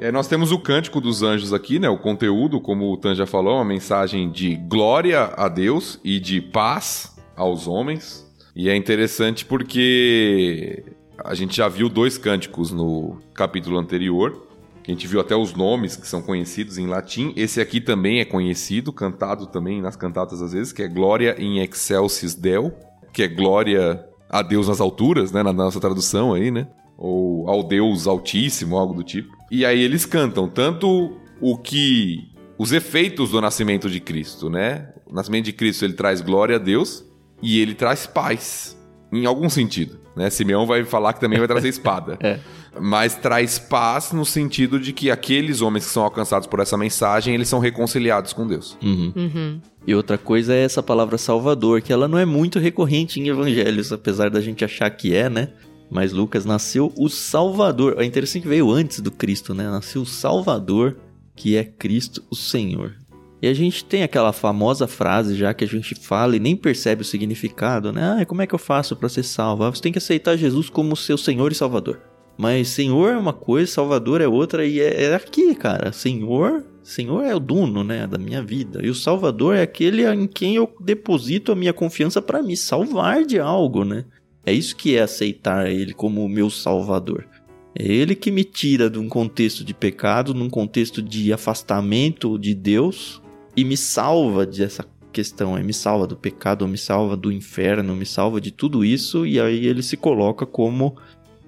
Aí nós temos o Cântico dos Anjos aqui, né? O conteúdo, como o Tan já falou, é uma mensagem de glória a Deus e de paz aos homens. E é interessante porque a gente já viu dois cânticos no capítulo anterior. A gente viu até os nomes que são conhecidos em latim. Esse aqui também é conhecido, cantado também nas cantatas às vezes, que é Glória in excelsis Deo, que é glória a Deus nas alturas, né? Na nossa tradução aí, né? Ou ao Deus Altíssimo, algo do tipo. E aí eles cantam tanto o que os efeitos do nascimento de Cristo, né? O nascimento de Cristo ele traz glória a Deus e ele traz paz, em algum sentido, né? Simeão vai falar que também vai trazer espada. [LAUGHS] é. mas traz paz no sentido de que aqueles homens que são alcançados por essa mensagem, eles são reconciliados com Deus. Uhum. Uhum. E outra coisa é essa palavra salvador, que ela não é muito recorrente em evangelhos, apesar da gente achar que é, né? Mas Lucas nasceu o Salvador. É interessante que veio antes do Cristo, né? Nasceu o Salvador, que é Cristo o Senhor. E a gente tem aquela famosa frase já que a gente fala e nem percebe o significado, né? Ah, como é que eu faço para ser salvo? Ah, você tem que aceitar Jesus como seu Senhor e Salvador. Mas Senhor é uma coisa, Salvador é outra, e é, é aqui, cara. Senhor, Senhor é o dono, né, da minha vida. E o Salvador é aquele em quem eu deposito a minha confiança para me salvar de algo, né? É isso que é aceitar ele como o meu Salvador. É ele que me tira de um contexto de pecado, num contexto de afastamento de Deus e me salva dessa questão, é me salva do pecado, me salva do inferno, me salva de tudo isso e aí ele se coloca como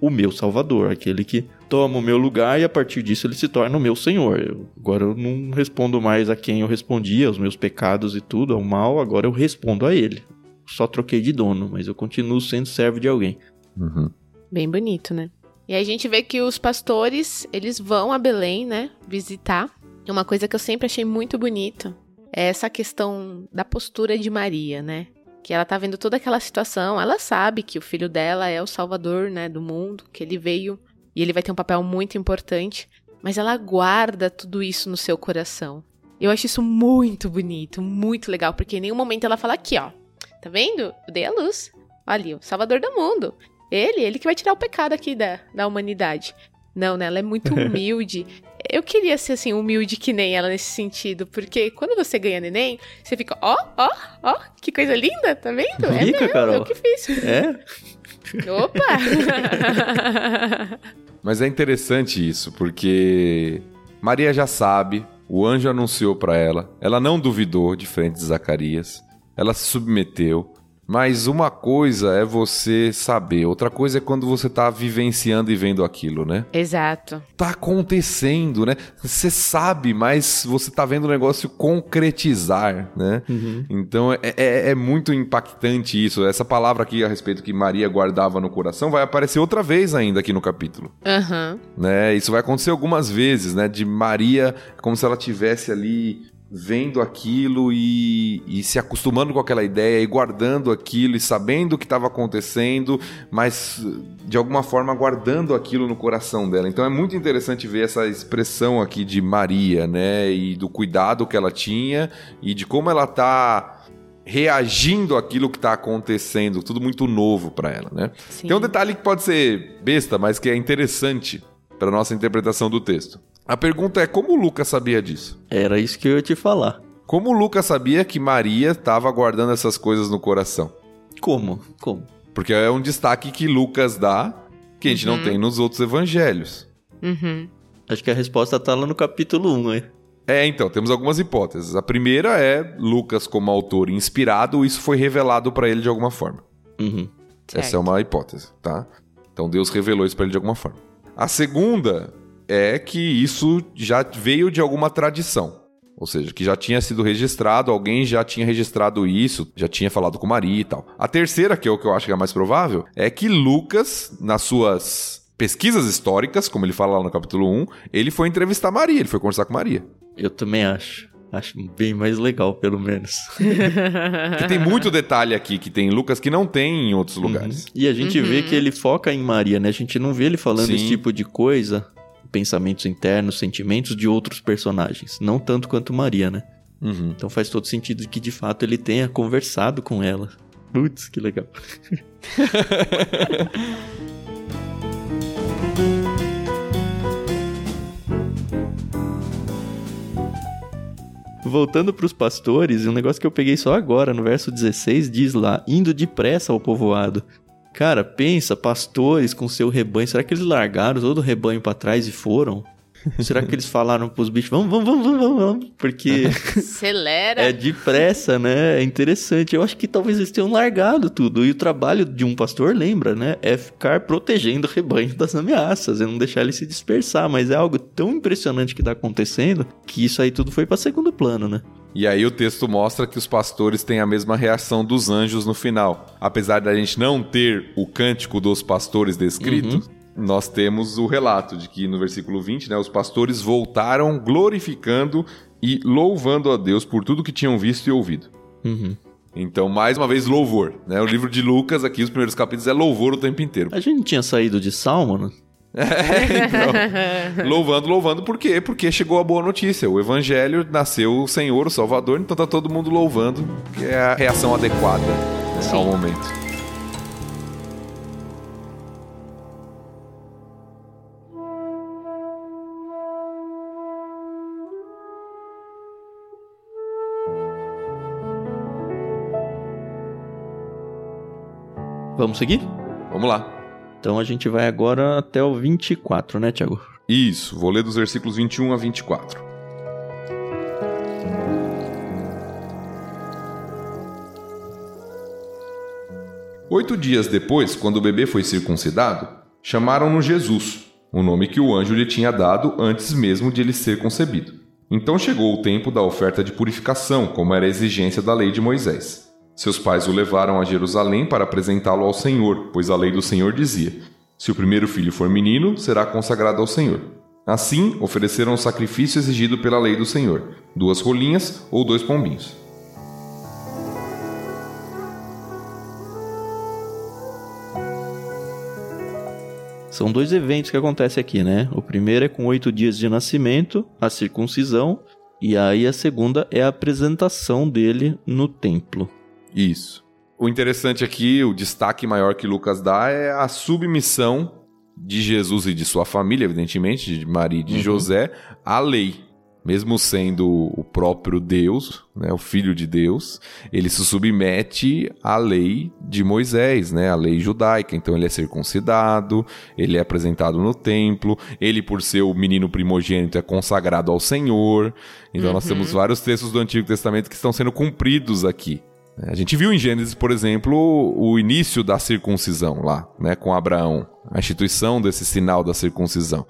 o meu salvador, aquele que toma o meu lugar e a partir disso ele se torna o meu senhor. Eu, agora eu não respondo mais a quem eu respondia, aos meus pecados e tudo, ao mal, agora eu respondo a ele. Só troquei de dono, mas eu continuo sendo servo de alguém. Uhum. Bem bonito, né? E aí a gente vê que os pastores, eles vão a Belém, né, visitar. E uma coisa que eu sempre achei muito bonito é essa questão da postura de Maria, né? Que ela tá vendo toda aquela situação, ela sabe que o filho dela é o salvador, né, do mundo, que ele veio e ele vai ter um papel muito importante, mas ela guarda tudo isso no seu coração. Eu acho isso muito bonito, muito legal, porque em nenhum momento ela fala aqui, ó. Tá vendo? Eu dei a luz. Olha ali, o salvador do mundo. Ele, ele que vai tirar o pecado aqui da, da humanidade. Não, né? Ela é muito [LAUGHS] humilde. Eu queria ser assim, humilde que nem ela nesse sentido, porque quando você ganha neném, você fica, ó, ó, ó, que coisa linda, tá vendo? É Fica, meu, Carol. eu que fiz. É? [LAUGHS] Opa! [LAUGHS] Mas é interessante isso, porque Maria já sabe, o anjo anunciou para ela, ela não duvidou de frente de Zacarias, ela se submeteu. Mas uma coisa é você saber, outra coisa é quando você tá vivenciando e vendo aquilo, né? Exato. Tá acontecendo, né? Você sabe, mas você tá vendo o negócio concretizar, né? Então é, é- é muito impactante isso. Essa palavra aqui a respeito que Maria guardava no coração vai aparecer outra vez ainda aqui no capítulo Aham. né? Isso vai acontecer algumas vezes, né? De Maria, como se ela tivesse ali vendo aquilo e, e se acostumando com aquela ideia e guardando aquilo e sabendo o que estava acontecendo, mas de alguma forma guardando aquilo no coração dela. Então é muito interessante ver essa expressão aqui de Maria, né? E do cuidado que ela tinha e de como ela tá reagindo àquilo que está acontecendo, tudo muito novo para ela, né? Sim. Tem um detalhe que pode ser besta, mas que é interessante para nossa interpretação do texto. A pergunta é como o Lucas sabia disso? Era isso que eu ia te falar. Como o Lucas sabia que Maria estava guardando essas coisas no coração? Como? Como? Porque é um destaque que Lucas dá que a gente não Uhum. tem nos outros evangelhos. Uhum. Acho que a resposta tá lá no capítulo 1, né? É, então, temos algumas hipóteses. A primeira é Lucas como autor inspirado, isso foi revelado para ele de alguma forma. Uhum. Essa é uma hipótese, tá? Então Deus revelou isso para ele de alguma forma. A segunda é que isso já veio de alguma tradição. Ou seja, que já tinha sido registrado, alguém já tinha registrado isso, já tinha falado com Maria e tal. A terceira, que é o que eu acho que é a mais provável, é que Lucas, nas suas pesquisas históricas, como ele fala lá no capítulo 1, ele foi entrevistar Maria, ele foi conversar com Maria. Eu também acho. Acho bem mais legal, pelo menos. [LAUGHS] Porque tem muito detalhe aqui que tem em Lucas que não tem em outros lugares. E a gente vê que ele foca em Maria, né? A gente não vê ele falando Sim. esse tipo de coisa, pensamentos internos, sentimentos de outros personagens. Não tanto quanto Maria, né? Uhum. Então faz todo sentido que de fato ele tenha conversado com ela. Putz, que legal. [LAUGHS] Voltando para os pastores, um negócio que eu peguei só agora, no verso 16, diz lá: indo depressa ao povoado. Cara, pensa, pastores com seu rebanho, será que eles largaram todo o rebanho para trás e foram? Será que eles falaram pros bichos, vamos, vamos, vamos, vamos, vamos, vamos? Porque Acelera. é depressa, né? É interessante. Eu acho que talvez eles tenham largado tudo. E o trabalho de um pastor, lembra, né? É ficar protegendo o rebanho das ameaças, é não deixar ele se dispersar. Mas é algo tão impressionante que tá acontecendo que isso aí tudo foi para segundo plano, né? E aí o texto mostra que os pastores têm a mesma reação dos anjos no final. Apesar da gente não ter o cântico dos pastores descrito, nós temos o relato de que no versículo 20, né, os pastores voltaram glorificando e louvando a Deus por tudo que tinham visto e ouvido. Uhum. Então, mais uma vez, louvor. Né? O livro de Lucas, aqui, os primeiros capítulos, é louvor o tempo inteiro. A gente tinha saído de Salmo, né? [LAUGHS] É, então, louvando, louvando, por quê? Porque chegou a boa notícia. O evangelho nasceu o Senhor, o Salvador, então tá todo mundo louvando, que é a reação adequada né, ao momento. Vamos seguir? Vamos lá. Então a gente vai agora até o 24, né, Tiago? Isso, vou ler dos versículos 21 a 24. Oito dias depois, quando o bebê foi circuncidado, chamaram-no Jesus, o nome que o anjo lhe tinha dado antes mesmo de ele ser concebido. Então chegou o tempo da oferta de purificação, como era a exigência da lei de Moisés. Seus pais o levaram a Jerusalém para apresentá-lo ao Senhor, pois a lei do Senhor dizia: Se o primeiro filho for menino, será consagrado ao Senhor. Assim, ofereceram o sacrifício exigido pela lei do Senhor: duas rolinhas ou dois pombinhos. São dois eventos que acontecem aqui, né? O primeiro é com oito dias de nascimento, a circuncisão, e aí a segunda é a apresentação dele no templo. Isso. O interessante aqui, o destaque maior que Lucas dá é a submissão de Jesus e de sua família, evidentemente, de Maria e de uhum. José, à lei. Mesmo sendo o próprio Deus, né, o Filho de Deus, ele se submete à lei de Moisés, né, a lei judaica. Então ele é circuncidado, ele é apresentado no templo, ele, por ser o menino primogênito, é consagrado ao Senhor. Então uhum. nós temos vários textos do Antigo Testamento que estão sendo cumpridos aqui. A gente viu em Gênesis, por exemplo, o início da circuncisão lá, né, com Abraão, a instituição desse sinal da circuncisão.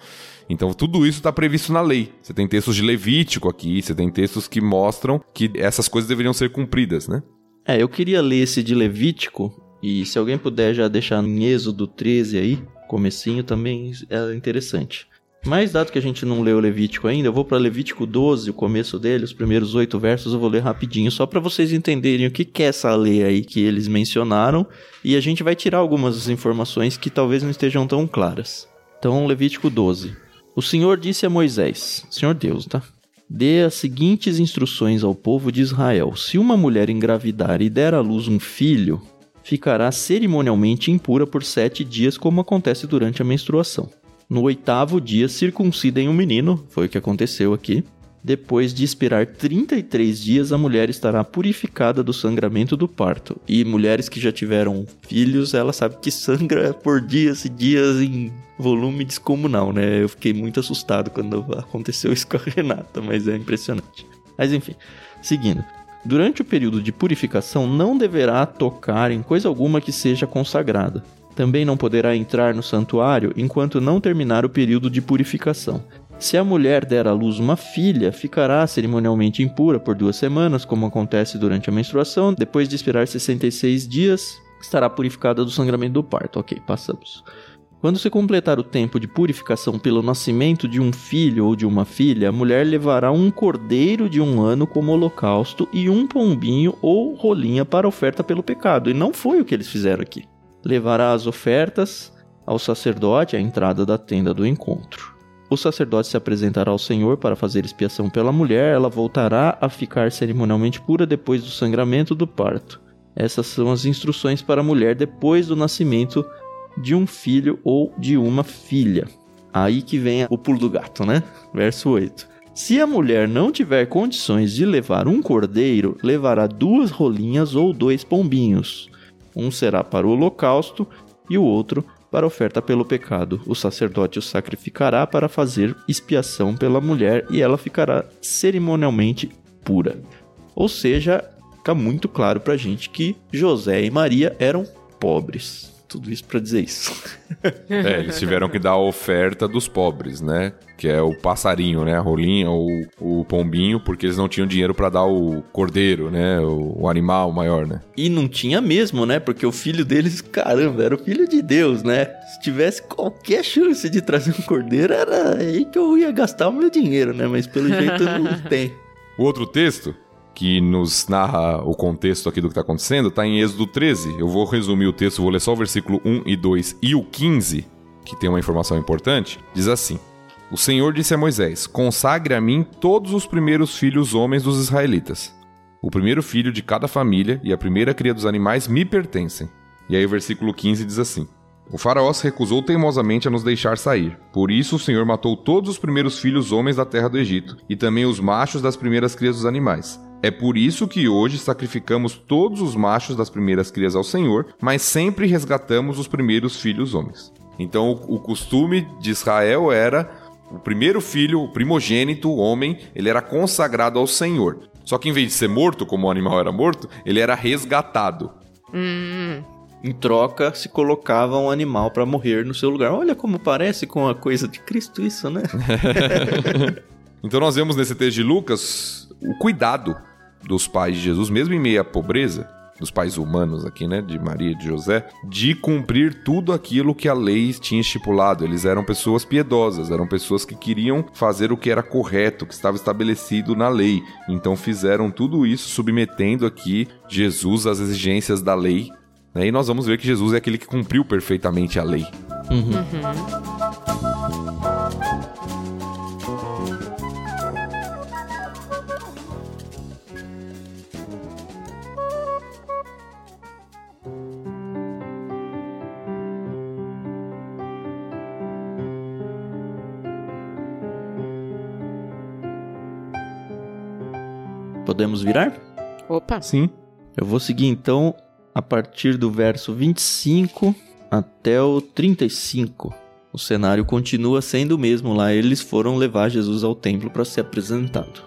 Então tudo isso está previsto na lei. Você tem textos de Levítico aqui, você tem textos que mostram que essas coisas deveriam ser cumpridas, né? É, eu queria ler esse de Levítico e se alguém puder já deixar em Êxodo 13 aí, comecinho também é interessante. Mas dado que a gente não leu Levítico ainda, eu vou para Levítico 12, o começo dele, os primeiros oito versos, eu vou ler rapidinho, só para vocês entenderem o que, que é essa lei aí que eles mencionaram, e a gente vai tirar algumas informações que talvez não estejam tão claras. Então, Levítico 12. O Senhor disse a Moisés, Senhor Deus, tá? Dê as seguintes instruções ao povo de Israel: Se uma mulher engravidar e der à luz um filho, ficará cerimonialmente impura por sete dias, como acontece durante a menstruação. No oitavo dia, circuncidem o menino, foi o que aconteceu aqui. Depois de esperar 33 dias, a mulher estará purificada do sangramento do parto. E mulheres que já tiveram filhos, ela sabe que sangra por dias e dias em volume descomunal, né? Eu fiquei muito assustado quando aconteceu isso com a [LAUGHS] Renata, mas é impressionante. Mas enfim, seguindo. Durante o período de purificação, não deverá tocar em coisa alguma que seja consagrada. Também não poderá entrar no santuário enquanto não terminar o período de purificação. Se a mulher der à luz uma filha, ficará cerimonialmente impura por duas semanas, como acontece durante a menstruação. Depois de esperar 66 dias, estará purificada do sangramento do parto. Ok, passamos. Quando se completar o tempo de purificação pelo nascimento de um filho ou de uma filha, a mulher levará um cordeiro de um ano como holocausto e um pombinho ou rolinha para oferta pelo pecado. E não foi o que eles fizeram aqui levará as ofertas ao sacerdote à entrada da tenda do encontro. O sacerdote se apresentará ao Senhor para fazer expiação pela mulher, ela voltará a ficar cerimonialmente pura depois do sangramento do parto. Essas são as instruções para a mulher depois do nascimento de um filho ou de uma filha. Aí que vem o pulo do gato, né? Verso 8. Se a mulher não tiver condições de levar um cordeiro, levará duas rolinhas ou dois pombinhos. Um será para o holocausto e o outro para oferta pelo pecado. O sacerdote o sacrificará para fazer expiação pela mulher e ela ficará cerimonialmente pura. Ou seja, fica muito claro para a gente que José e Maria eram pobres. Tudo isso para dizer isso. [LAUGHS] é, eles tiveram que dar a oferta dos pobres, né? Que é o passarinho, né? A rolinha ou o pombinho, porque eles não tinham dinheiro para dar o cordeiro, né? O, o, animal maior, né? E não tinha mesmo, né? Porque o filho deles, caramba, era o filho de Deus, né? Se tivesse qualquer chance de trazer um cordeiro, era aí que eu ia gastar o meu dinheiro, né? Mas pelo jeito não [LAUGHS] tem. O outro texto que nos narra o contexto aqui do que está acontecendo, está em Êxodo 13. Eu vou resumir o texto, vou ler só o versículo 1 e 2 e o 15, que tem uma informação importante. Diz assim: O Senhor disse a Moisés: Consagre a mim todos os primeiros filhos homens dos israelitas. O primeiro filho de cada família e a primeira cria dos animais me pertencem. E aí o versículo 15 diz assim: o faraó se recusou teimosamente a nos deixar sair. Por isso o Senhor matou todos os primeiros filhos homens da terra do Egito, e também os machos das primeiras crias dos animais. É por isso que hoje sacrificamos todos os machos das primeiras crias ao Senhor, mas sempre resgatamos os primeiros filhos homens. Então o, o costume de Israel era o primeiro filho, o primogênito, o homem, ele era consagrado ao Senhor. Só que em vez de ser morto, como o animal era morto, ele era resgatado. Hum. Em troca, se colocava um animal para morrer no seu lugar. Olha como parece com a coisa de Cristo isso, né? [LAUGHS] então nós vemos nesse texto de Lucas o cuidado dos pais de Jesus, mesmo em meio à pobreza, dos pais humanos aqui, né, de Maria e de José, de cumprir tudo aquilo que a lei tinha estipulado. Eles eram pessoas piedosas, eram pessoas que queriam fazer o que era correto, que estava estabelecido na lei. Então fizeram tudo isso submetendo aqui Jesus às exigências da lei. Né? E nós vamos ver que Jesus é aquele que cumpriu perfeitamente a lei. Uhum. Uhum. Podemos virar? Opa! Sim. Eu vou seguir então a partir do verso 25 até o 35. O cenário continua sendo o mesmo lá. Eles foram levar Jesus ao templo para ser apresentado.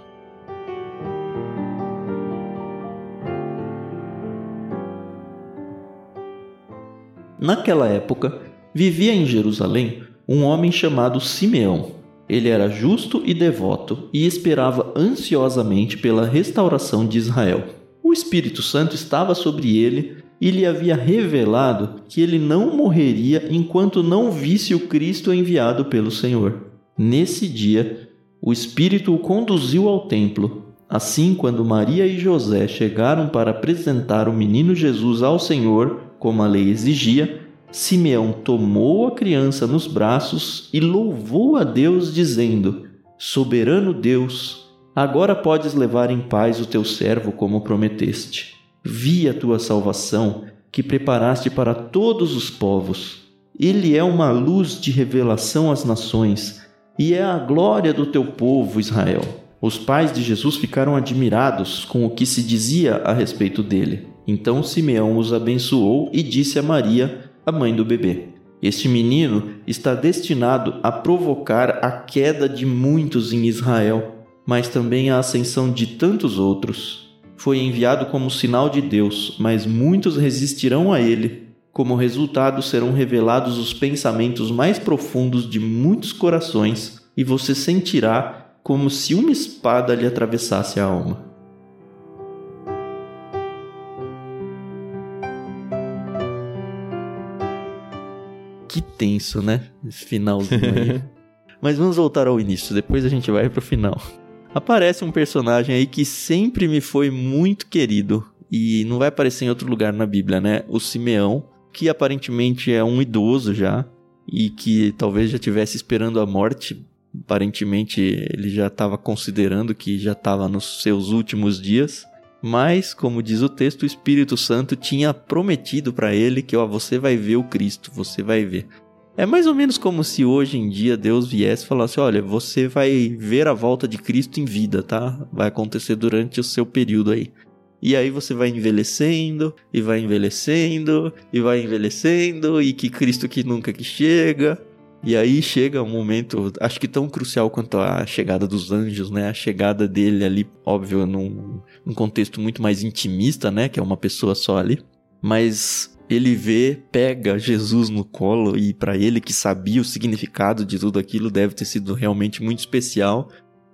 Naquela época, vivia em Jerusalém um homem chamado Simeão ele era justo e devoto e esperava ansiosamente pela restauração de Israel. O Espírito Santo estava sobre ele e lhe havia revelado que ele não morreria enquanto não visse o Cristo enviado pelo Senhor. Nesse dia, o Espírito o conduziu ao templo. Assim, quando Maria e José chegaram para apresentar o menino Jesus ao Senhor, como a lei exigia, Simeão tomou a criança nos braços e louvou a Deus, dizendo: Soberano Deus, agora podes levar em paz o teu servo como prometeste. Vi a tua salvação, que preparaste para todos os povos. Ele é uma luz de revelação às nações e é a glória do teu povo, Israel. Os pais de Jesus ficaram admirados com o que se dizia a respeito dele. Então Simeão os abençoou e disse a Maria, a mãe do bebê. Este menino está destinado a provocar a queda de muitos em Israel, mas também a ascensão de tantos outros. Foi enviado como sinal de Deus, mas muitos resistirão a ele. Como resultado, serão revelados os pensamentos mais profundos de muitos corações, e você sentirá como se uma espada lhe atravessasse a alma. Que tenso, né? Esse finalzinho aí. [LAUGHS] Mas vamos voltar ao início, depois a gente vai pro final. Aparece um personagem aí que sempre me foi muito querido e não vai aparecer em outro lugar na Bíblia, né? O Simeão, que aparentemente é um idoso já e que talvez já estivesse esperando a morte. Aparentemente ele já estava considerando que já estava nos seus últimos dias. Mas, como diz o texto, o Espírito Santo tinha prometido para ele que ó, você vai ver o Cristo, você vai ver. É mais ou menos como se hoje em dia Deus viesse e falasse: olha, você vai ver a volta de Cristo em vida, tá? Vai acontecer durante o seu período aí. E aí você vai envelhecendo, e vai envelhecendo, e vai envelhecendo, e que Cristo que nunca que chega. E aí chega um momento, acho que tão crucial quanto a chegada dos anjos, né? A chegada dele ali, óbvio, num, num contexto muito mais intimista, né? Que é uma pessoa só ali. Mas ele vê, pega Jesus no colo e para ele que sabia o significado de tudo aquilo deve ter sido realmente muito especial.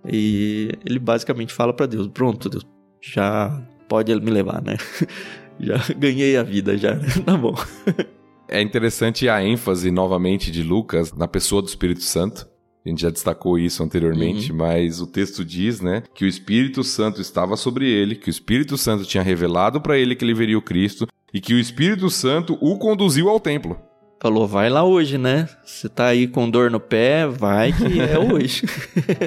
E ele basicamente fala para Deus: "Pronto, Deus, já pode me levar, né? [LAUGHS] já ganhei a vida já, [LAUGHS] tá bom". [LAUGHS] É interessante a ênfase novamente de Lucas na pessoa do Espírito Santo. A gente já destacou isso anteriormente, uhum. mas o texto diz, né, que o Espírito Santo estava sobre ele, que o Espírito Santo tinha revelado para ele que ele veria o Cristo e que o Espírito Santo o conduziu ao templo. Falou, vai lá hoje, né? Você tá aí com dor no pé, vai que é [LAUGHS] hoje.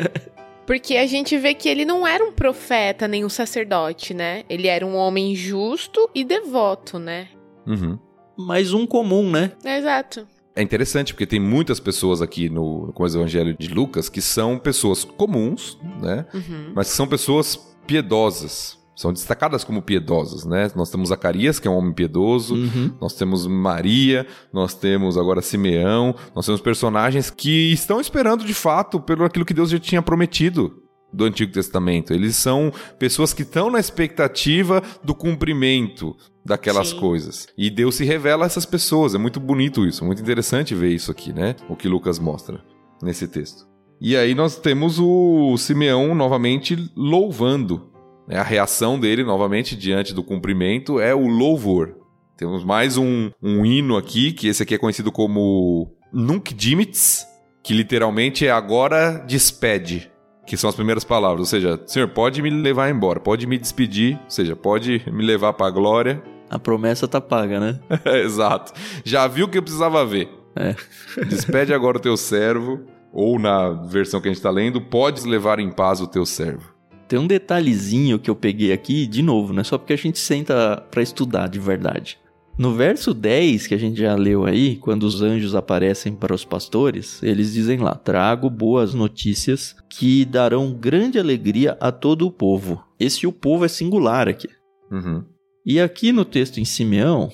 [LAUGHS] Porque a gente vê que ele não era um profeta nem um sacerdote, né? Ele era um homem justo e devoto, né? Uhum. Mais um comum, né? Exato. É interessante porque tem muitas pessoas aqui no, no Evangelho de Lucas que são pessoas comuns, né? Uhum. Mas que são pessoas piedosas. São destacadas como piedosas, né? Nós temos Zacarias, que é um homem piedoso, uhum. nós temos Maria, nós temos agora Simeão, nós temos personagens que estão esperando de fato pelo aquilo que Deus já tinha prometido do Antigo Testamento. Eles são pessoas que estão na expectativa do cumprimento daquelas Sim. coisas. E Deus se revela a essas pessoas. É muito bonito isso, muito interessante ver isso aqui, né? O que Lucas mostra nesse texto. E aí nós temos o Simeão novamente louvando. Né? A reação dele, novamente, diante do cumprimento, é o louvor. Temos mais um, um hino aqui, que esse aqui é conhecido como Nunc Dimitz, que literalmente é agora despede que são as primeiras palavras, ou seja, Senhor, pode me levar embora, pode me despedir, ou seja, pode me levar para a glória. A promessa tá paga, né? [LAUGHS] Exato. Já viu o que eu precisava ver. É. Despede [LAUGHS] agora o teu servo, ou na versão que a gente está lendo, podes levar em paz o teu servo. Tem um detalhezinho que eu peguei aqui, de novo, né? Só porque a gente senta para estudar de verdade. No verso 10, que a gente já leu aí, quando os anjos aparecem para os pastores, eles dizem lá: Trago boas notícias que darão grande alegria a todo o povo. Esse o povo é singular aqui. Uhum. E aqui no texto em Simeão,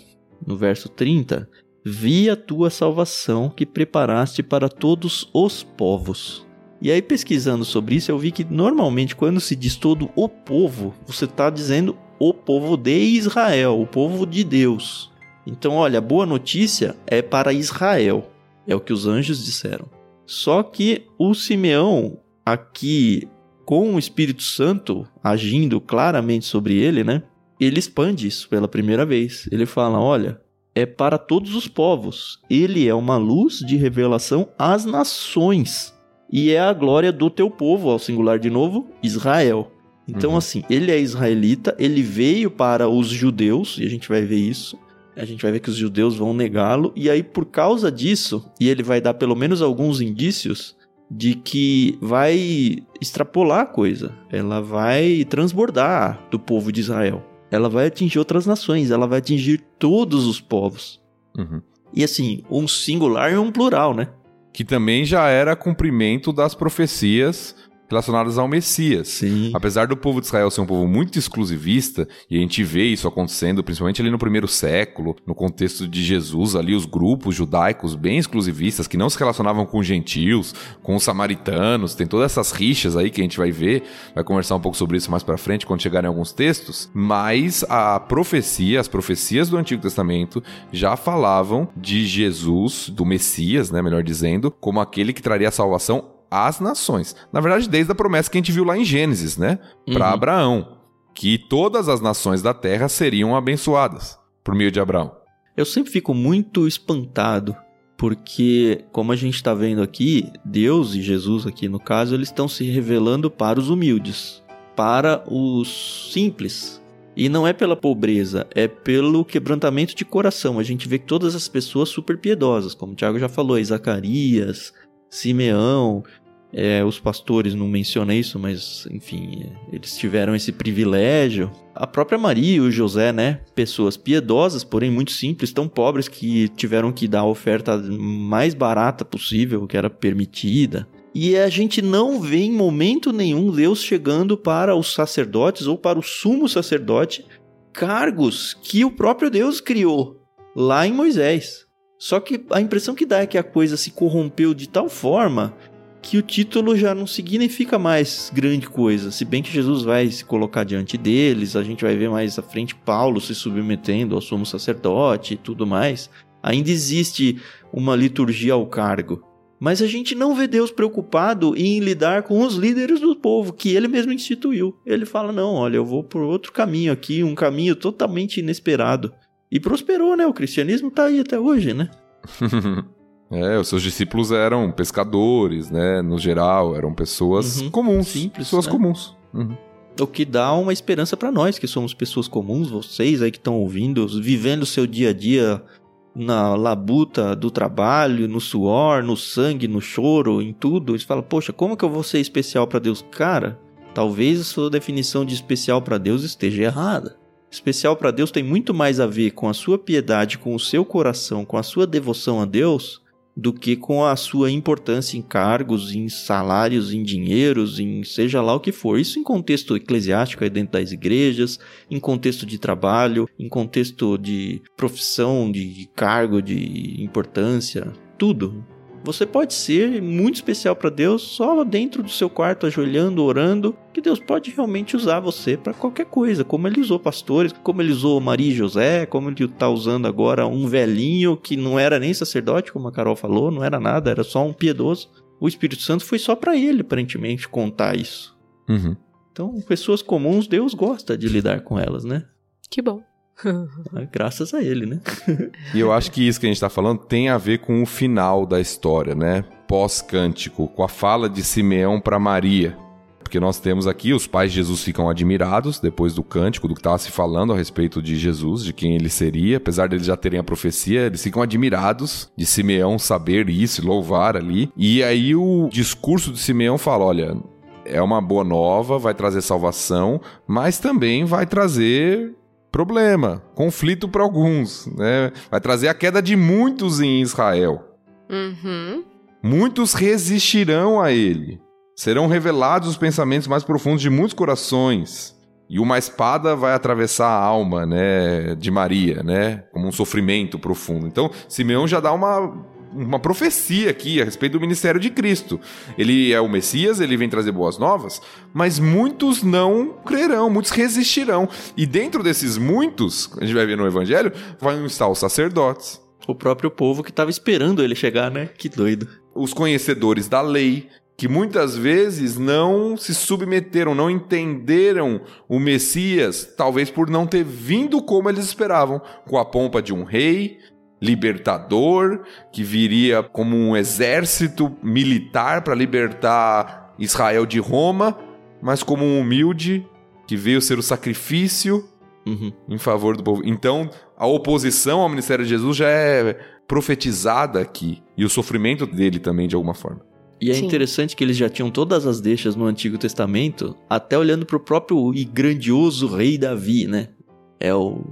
no verso 30, vi a tua salvação que preparaste para todos os povos. E aí, pesquisando sobre isso, eu vi que normalmente quando se diz todo o povo, você está dizendo o povo de Israel, o povo de Deus. Então, olha, a boa notícia é para Israel, é o que os anjos disseram. Só que o Simeão, aqui com o Espírito Santo agindo claramente sobre ele, né? Ele expande isso pela primeira vez. Ele fala: olha, é para todos os povos. Ele é uma luz de revelação às nações. E é a glória do teu povo, ao singular de novo, Israel. Então, uhum. assim, ele é israelita, ele veio para os judeus, e a gente vai ver isso a gente vai ver que os judeus vão negá-lo, e aí por causa disso, e ele vai dar pelo menos alguns indícios de que vai extrapolar a coisa, ela vai transbordar do povo de Israel, ela vai atingir outras nações, ela vai atingir todos os povos. Uhum. E assim, um singular e um plural, né? Que também já era cumprimento das profecias relacionadas ao Messias. Sim. Apesar do povo de Israel ser um povo muito exclusivista, e a gente vê isso acontecendo principalmente ali no primeiro século, no contexto de Jesus, ali os grupos judaicos bem exclusivistas que não se relacionavam com gentios, com os samaritanos, tem todas essas rixas aí que a gente vai ver, vai conversar um pouco sobre isso mais para frente quando chegarem alguns textos, mas a profecia, as profecias do Antigo Testamento já falavam de Jesus, do Messias, né, melhor dizendo, como aquele que traria a salvação às nações. Na verdade, desde a promessa que a gente viu lá em Gênesis, né? Para uhum. Abraão, que todas as nações da terra seriam abençoadas por meio de Abraão. Eu sempre fico muito espantado, porque, como a gente está vendo aqui, Deus e Jesus, aqui no caso, eles estão se revelando para os humildes, para os simples. E não é pela pobreza, é pelo quebrantamento de coração. A gente vê que todas as pessoas super piedosas, como o Tiago já falou, Zacarias, Simeão, é, os pastores não mencionam isso, mas enfim, eles tiveram esse privilégio. A própria Maria e o José, né? Pessoas piedosas, porém muito simples, tão pobres que tiveram que dar a oferta mais barata possível, que era permitida. E a gente não vê em momento nenhum Deus chegando para os sacerdotes ou para o sumo sacerdote cargos que o próprio Deus criou lá em Moisés. Só que a impressão que dá é que a coisa se corrompeu de tal forma que o título já não significa mais grande coisa. Se bem que Jesus vai se colocar diante deles, a gente vai ver mais à frente Paulo se submetendo ao sumo sacerdote e tudo mais. Ainda existe uma liturgia ao cargo. Mas a gente não vê Deus preocupado em lidar com os líderes do povo, que ele mesmo instituiu. Ele fala: não, olha, eu vou por outro caminho aqui, um caminho totalmente inesperado. E prosperou, né? O cristianismo tá aí até hoje, né? [LAUGHS] É, os seus discípulos eram pescadores, né? No geral, eram pessoas uhum, comuns. Simples. Pessoas né? comuns. Uhum. O que dá uma esperança para nós, que somos pessoas comuns, vocês aí que estão ouvindo, vivendo o seu dia a dia na labuta do trabalho, no suor, no sangue, no choro, em tudo. Eles falam, poxa, como que eu vou ser especial para Deus? Cara, talvez a sua definição de especial para Deus esteja errada. Especial para Deus tem muito mais a ver com a sua piedade, com o seu coração, com a sua devoção a Deus, do que com a sua importância em cargos, em salários, em dinheiros, em seja lá o que for. Isso em contexto eclesiástico aí dentro das igrejas, em contexto de trabalho, em contexto de profissão, de cargo, de importância, tudo. Você pode ser muito especial para Deus só dentro do seu quarto, ajoelhando, orando, que Deus pode realmente usar você para qualquer coisa, como ele usou pastores, como ele usou Maria e José, como ele está usando agora um velhinho que não era nem sacerdote, como a Carol falou, não era nada, era só um piedoso. O Espírito Santo foi só para ele, aparentemente, contar isso. Uhum. Então, pessoas comuns, Deus gosta de lidar com elas, né? Que bom. [LAUGHS] Graças a ele, né? e eu acho que isso que a gente está falando tem a ver com o final da história, né? Pós-cântico, com a fala de Simeão para Maria. Porque nós temos aqui, os pais de Jesus ficam admirados depois do cântico, do que estava se falando a respeito de Jesus, de quem ele seria. Apesar deles já terem a profecia, eles ficam admirados de Simeão saber isso, louvar ali. E aí o discurso de Simeão fala: olha, é uma boa nova, vai trazer salvação, mas também vai trazer problema, conflito para alguns, né? Vai trazer a queda de muitos em Israel. Uhum. Muitos resistirão a ele. Serão revelados os pensamentos mais profundos de muitos corações. E uma espada vai atravessar a alma, né, de Maria, né, como um sofrimento profundo. Então, Simeão já dá uma uma profecia aqui a respeito do ministério de Cristo. Ele é o Messias, ele vem trazer boas novas, mas muitos não crerão, muitos resistirão. E dentro desses muitos, a gente vai ver no Evangelho, vão estar os sacerdotes. O próprio povo que estava esperando ele chegar, né? Que doido. Os conhecedores da lei, que muitas vezes não se submeteram, não entenderam o Messias, talvez por não ter vindo como eles esperavam, com a pompa de um rei, libertador, que viria como um exército militar para libertar Israel de Roma, mas como um humilde que veio ser o sacrifício uhum. em favor do povo. Então, a oposição ao ministério de Jesus já é profetizada aqui, e o sofrimento dele também, de alguma forma. E é Sim. interessante que eles já tinham todas as deixas no Antigo Testamento, até olhando para o próprio e grandioso rei Davi, né? é o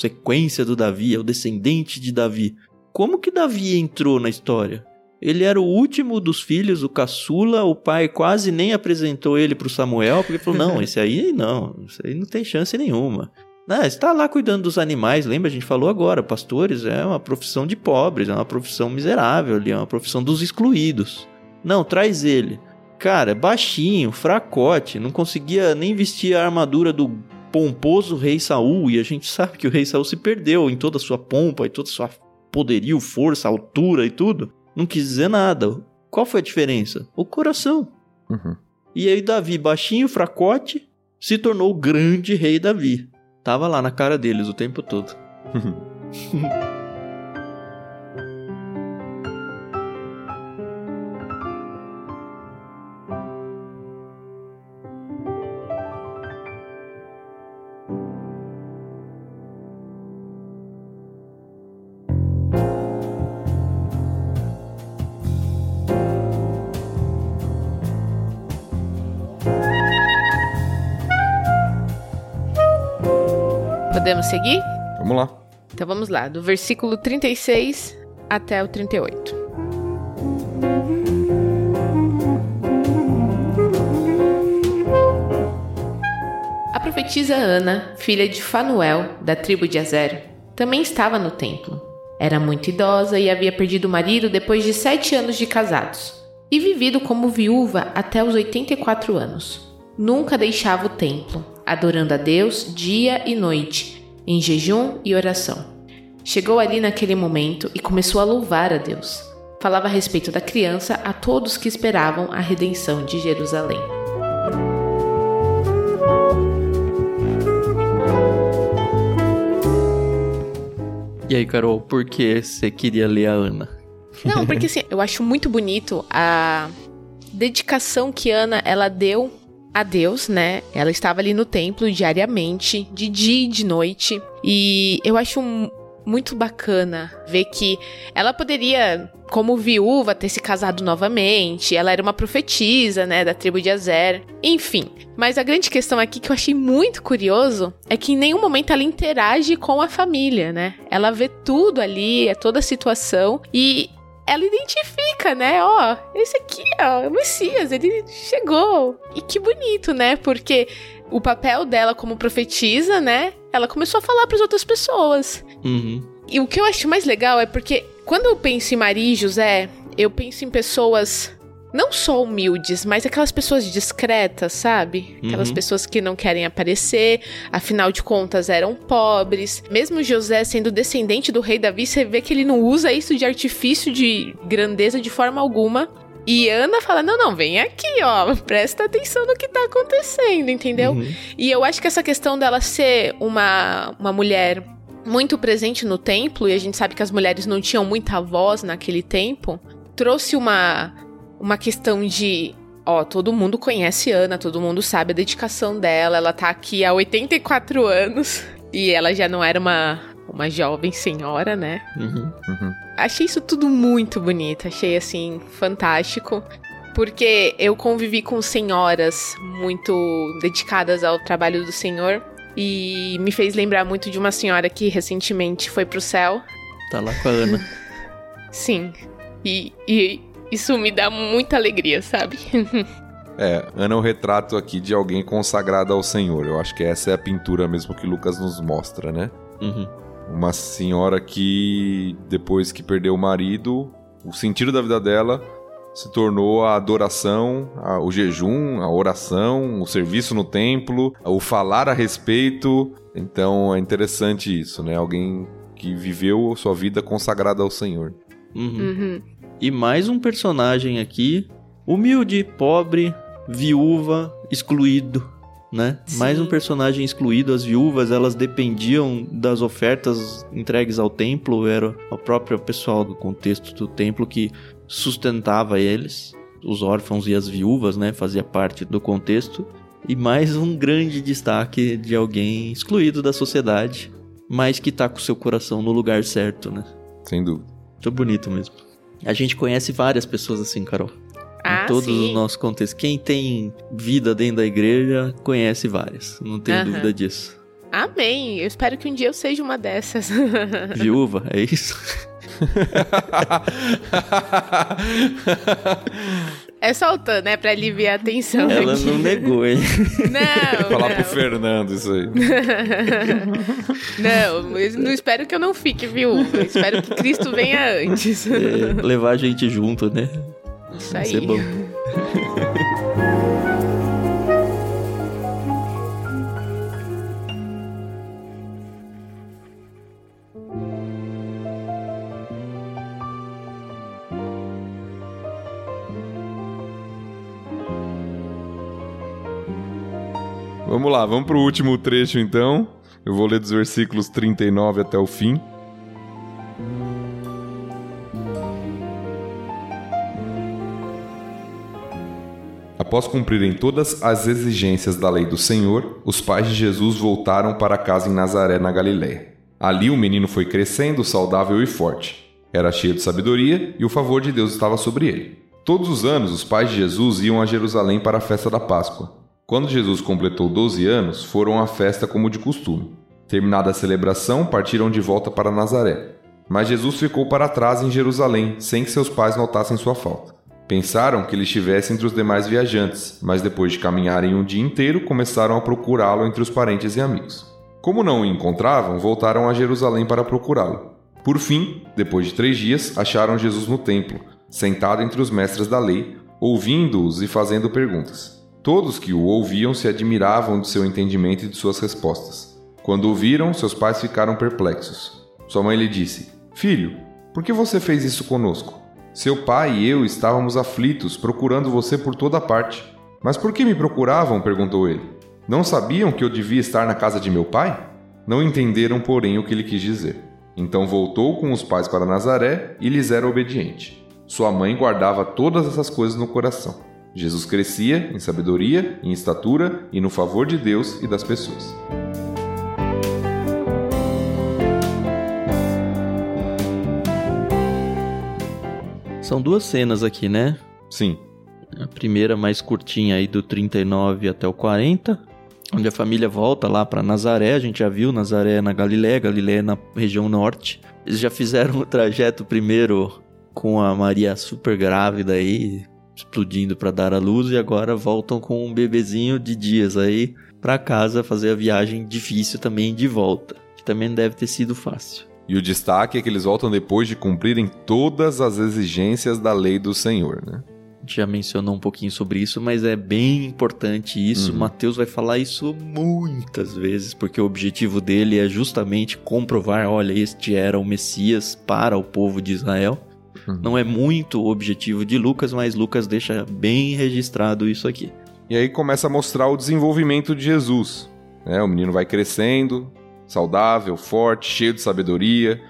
sequência do Davi, é o descendente de Davi. Como que Davi entrou na história? Ele era o último dos filhos, o caçula, o pai quase nem apresentou ele para o Samuel, porque falou: não, [LAUGHS] esse aí não, esse aí não tem chance nenhuma. Não, está lá cuidando dos animais, lembra? A gente falou agora, pastores é uma profissão de pobres, é uma profissão miserável ali, é uma profissão dos excluídos. Não, traz ele. Cara, baixinho, fracote, não conseguia nem vestir a armadura do pomposo rei Saul, e a gente sabe que o rei Saul se perdeu em toda a sua pompa, e toda a sua poderio, força, altura e tudo. Não quis dizer nada. Qual foi a diferença? O coração. Uhum. E aí Davi, baixinho, fracote, se tornou o grande rei Davi. Tava lá na cara deles o tempo todo. [LAUGHS] Podemos seguir? Vamos lá. Então vamos lá, do versículo 36 até o 38. A profetisa Ana, filha de Fanuel, da tribo de Azer, também estava no templo. Era muito idosa e havia perdido o marido depois de sete anos de casados. e vivido como viúva até os 84 anos. Nunca deixava o templo, adorando a Deus dia e noite, em jejum e oração. Chegou ali naquele momento e começou a louvar a Deus. Falava a respeito da criança a todos que esperavam a redenção de Jerusalém. E aí, Carol, por que você queria ler a Ana? Não, porque assim, eu acho muito bonito a dedicação que Ana ela deu a Deus, né? Ela estava ali no templo diariamente, de dia e de noite. E eu acho muito bacana ver que ela poderia, como viúva, ter se casado novamente. Ela era uma profetisa, né, da tribo de Azer. Enfim. Mas a grande questão aqui que eu achei muito curioso é que em nenhum momento ela interage com a família, né? Ela vê tudo ali, é toda a situação e ela identifica, né? Ó, esse aqui, ó, é o Messias, ele chegou. E que bonito, né? Porque o papel dela como profetisa, né? Ela começou a falar para as outras pessoas. Uhum. E o que eu acho mais legal é porque quando eu penso em Maria e José, eu penso em pessoas não só humildes, mas aquelas pessoas discretas, sabe? Aquelas Uhum. pessoas que não querem aparecer, afinal de contas eram pobres. Mesmo José sendo descendente do rei Davi, você vê que ele não usa isso de artifício de grandeza de forma alguma. E Ana fala: não, não, vem aqui, ó, [LAUGHS] presta atenção no que tá acontecendo, entendeu? Uhum. E eu acho que essa questão dela ser uma, uma mulher muito presente no templo, e a gente sabe que as mulheres não tinham muita voz naquele tempo, trouxe uma, uma questão de. Ó, todo mundo conhece Ana, todo mundo sabe a dedicação dela, ela tá aqui há 84 anos [LAUGHS] e ela já não era uma, uma jovem senhora, né? Uhum. Uhum. Achei isso tudo muito bonito, achei assim fantástico. Porque eu convivi com senhoras muito dedicadas ao trabalho do Senhor e me fez lembrar muito de uma senhora que recentemente foi pro céu. Tá lá com a Ana. [LAUGHS] Sim. E, e isso me dá muita alegria, sabe? [LAUGHS] É, Ana é um retrato aqui de alguém consagrado ao Senhor. Eu acho que essa é a pintura mesmo que Lucas nos mostra, né? Uhum. Uma senhora que, depois que perdeu o marido, o sentido da vida dela se tornou a adoração, a- o jejum, a oração, o serviço no templo, o falar a respeito. Então é interessante isso, né? Alguém que viveu sua vida consagrada ao Senhor. Uhum. Uhum. E mais um personagem aqui, humilde, pobre, viúva, excluído, né? Sim. Mais um personagem excluído. As viúvas, elas dependiam das ofertas entregues ao templo, era o próprio pessoal do contexto do templo que sustentava eles. Os órfãos e as viúvas, né? Fazia parte do contexto. E mais um grande destaque de alguém excluído da sociedade, mas que tá com seu coração no lugar certo, né? Sem dúvida. Muito bonito mesmo. A gente conhece várias pessoas assim, Carol. Ah, em todos sim. os nossos contextos. Quem tem vida dentro da igreja conhece várias. Não tenho dúvida disso. Amém. Eu espero que um dia eu seja uma dessas. [LAUGHS] [LAUGHS] Viúva, é isso? [LAUGHS] é soltando, né? Pra aliviar a tensão. Ela aqui. não negou, hein? Não, Falar não. pro Fernando isso aí. não, eu não espero que eu não fique viúva. Eu espero que Cristo venha antes. É, levar a gente junto, né? Isso Vai aí. ser bom. Vamos lá, vamos pro último trecho então. Eu vou ler dos versículos 39 até o fim. Após cumprirem todas as exigências da lei do Senhor, os pais de Jesus voltaram para casa em Nazaré, na Galiléia. Ali o menino foi crescendo, saudável e forte. Era cheio de sabedoria e o favor de Deus estava sobre ele. Todos os anos, os pais de Jesus iam a Jerusalém para a festa da Páscoa. Quando Jesus completou 12 anos, foram à festa como de costume. Terminada a celebração, partiram de volta para Nazaré. Mas Jesus ficou para trás em Jerusalém, sem que seus pais notassem sua falta. Pensaram que ele estivesse entre os demais viajantes, mas depois de caminharem um dia inteiro, começaram a procurá-lo entre os parentes e amigos. Como não o encontravam, voltaram a Jerusalém para procurá-lo. Por fim, depois de três dias, acharam Jesus no templo, sentado entre os mestres da lei, ouvindo-os e fazendo perguntas. Todos que o ouviam se admiravam de seu entendimento e de suas respostas. Quando o viram, seus pais ficaram perplexos. Sua mãe lhe disse: Filho, por que você fez isso conosco? Seu pai e eu estávamos aflitos, procurando você por toda parte. Mas por que me procuravam? perguntou ele. Não sabiam que eu devia estar na casa de meu pai? Não entenderam, porém, o que ele quis dizer. Então voltou com os pais para Nazaré e lhes era obediente. Sua mãe guardava todas essas coisas no coração. Jesus crescia em sabedoria, em estatura e no favor de Deus e das pessoas. São duas cenas aqui, né? Sim. A primeira mais curtinha aí do 39 até o 40, onde a família volta lá para Nazaré. A gente já viu Nazaré na Galiléia, Galiléia na região norte. Eles já fizeram o trajeto primeiro com a Maria super grávida aí, explodindo para dar a luz e agora voltam com um bebezinho de dias aí para casa fazer a viagem difícil também de volta, que também deve ter sido fácil. E o destaque é que eles voltam depois de cumprirem todas as exigências da lei do Senhor, né? A gente já mencionou um pouquinho sobre isso, mas é bem importante isso. Uhum. Mateus vai falar isso muitas vezes, porque o objetivo dele é justamente comprovar: olha, este era o Messias para o povo de Israel. Uhum. Não é muito o objetivo de Lucas, mas Lucas deixa bem registrado isso aqui. E aí começa a mostrar o desenvolvimento de Jesus. Né? O menino vai crescendo, saudável, forte, cheio de sabedoria,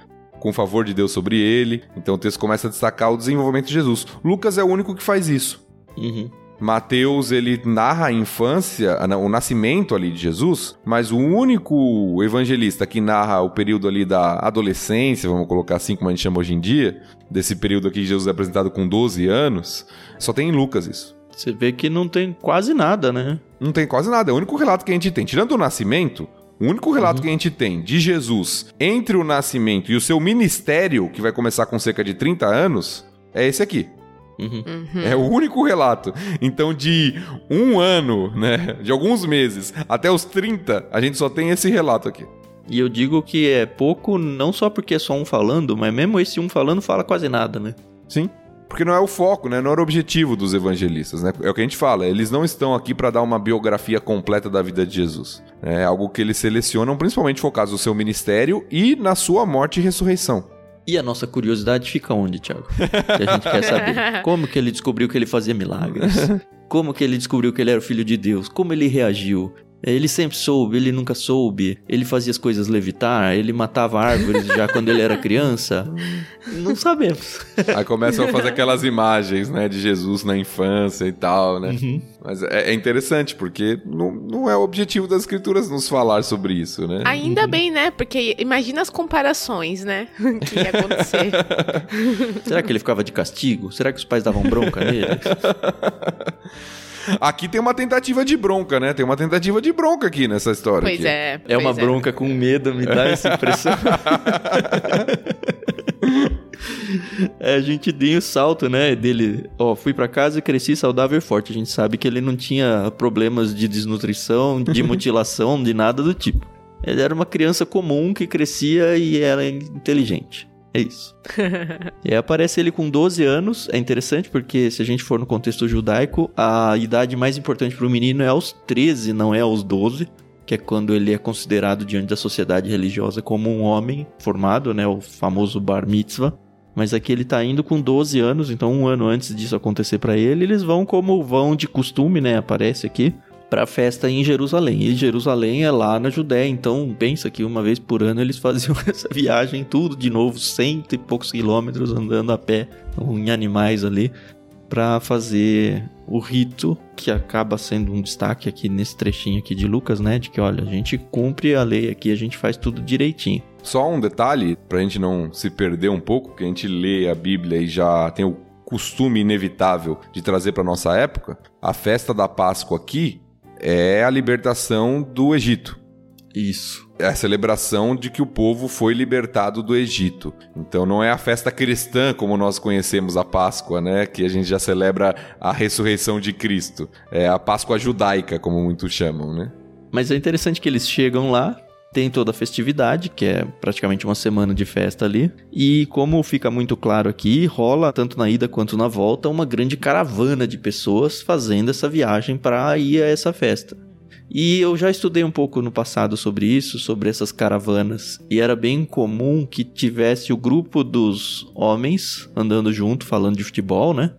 com o favor de Deus sobre ele. Então o texto começa a destacar o desenvolvimento de Jesus. Lucas é o único que faz isso. Uhum. Mateus ele narra a infância, o nascimento ali de Jesus, mas o único evangelista que narra o período ali da adolescência, vamos colocar assim como a gente chama hoje em dia, desse período aqui que Jesus é apresentado com 12 anos, só tem em Lucas isso. Você vê que não tem quase nada, né? Não tem quase nada, é o único relato que a gente tem. Tirando o nascimento, o único relato que a gente tem de Jesus entre o nascimento e o seu ministério, que vai começar com cerca de 30 anos, é esse aqui. Uhum. É o único relato. Então, de um ano, né? De alguns meses até os 30, a gente só tem esse relato aqui. E eu digo que é pouco, não só porque é só um falando, mas mesmo esse um falando fala quase nada, né? Sim. Porque não é o foco, né? Não era o objetivo dos evangelistas, né? É o que a gente fala. Eles não estão aqui para dar uma biografia completa da vida de Jesus. É algo que eles selecionam, principalmente focados no seu ministério e na sua morte e ressurreição. E a nossa curiosidade fica onde, Thiago? Que a gente quer saber. [LAUGHS] Como que ele descobriu que ele fazia milagres? Como que ele descobriu que ele era o filho de Deus? Como ele reagiu? Ele sempre soube, ele nunca soube. Ele fazia as coisas levitar, ele matava árvores já quando ele era criança. [LAUGHS] Não sabemos. Aí começam a fazer aquelas imagens, né, de Jesus na infância e tal, né? Uhum. Mas é, é interessante, porque não, não é o objetivo das escrituras nos falar sobre isso, né? Ainda bem, né? Porque imagina as comparações, né? [LAUGHS] que ia acontecer. Será que ele ficava de castigo? Será que os pais davam bronca nele? [LAUGHS] Aqui tem uma tentativa de bronca, né? Tem uma tentativa de bronca aqui nessa história. Pois aqui. é. É uma pois bronca com medo, me dá essa impressão. [LAUGHS] É, a gente deu o salto, né, dele, ó, fui pra casa e cresci saudável e forte. A gente sabe que ele não tinha problemas de desnutrição, de [LAUGHS] mutilação, de nada do tipo. Ele era uma criança comum que crescia e era inteligente. É isso. [LAUGHS] e aí aparece ele com 12 anos. É interessante porque, se a gente for no contexto judaico, a idade mais importante para o menino é aos 13, não é aos 12. Que é quando ele é considerado diante da sociedade religiosa como um homem formado, né? O famoso bar mitzvah. Mas aqui ele tá indo com 12 anos, então um ano antes disso acontecer para ele, eles vão como vão de costume, né? Aparece aqui para a festa em Jerusalém. E Jerusalém é lá na Judéia, então pensa que uma vez por ano eles [LAUGHS] faziam essa viagem tudo de novo, cento e poucos quilômetros andando a pé, em animais ali, para fazer o rito que acaba sendo um destaque aqui nesse trechinho aqui de Lucas, né? De que olha, a gente cumpre a lei aqui, a gente faz tudo direitinho. Só um detalhe, pra gente não se perder um pouco, que a gente lê a Bíblia e já tem o costume inevitável de trazer para nossa época, a festa da Páscoa aqui é a libertação do Egito. Isso. É a celebração de que o povo foi libertado do Egito. Então não é a festa cristã como nós conhecemos a Páscoa, né? Que a gente já celebra a ressurreição de Cristo. É a Páscoa judaica, como muitos chamam, né? Mas é interessante que eles chegam lá tem toda a festividade, que é praticamente uma semana de festa ali. E como fica muito claro aqui, rola tanto na ida quanto na volta uma grande caravana de pessoas fazendo essa viagem para ir a essa festa. E eu já estudei um pouco no passado sobre isso, sobre essas caravanas, e era bem comum que tivesse o grupo dos homens andando junto, falando de futebol, né?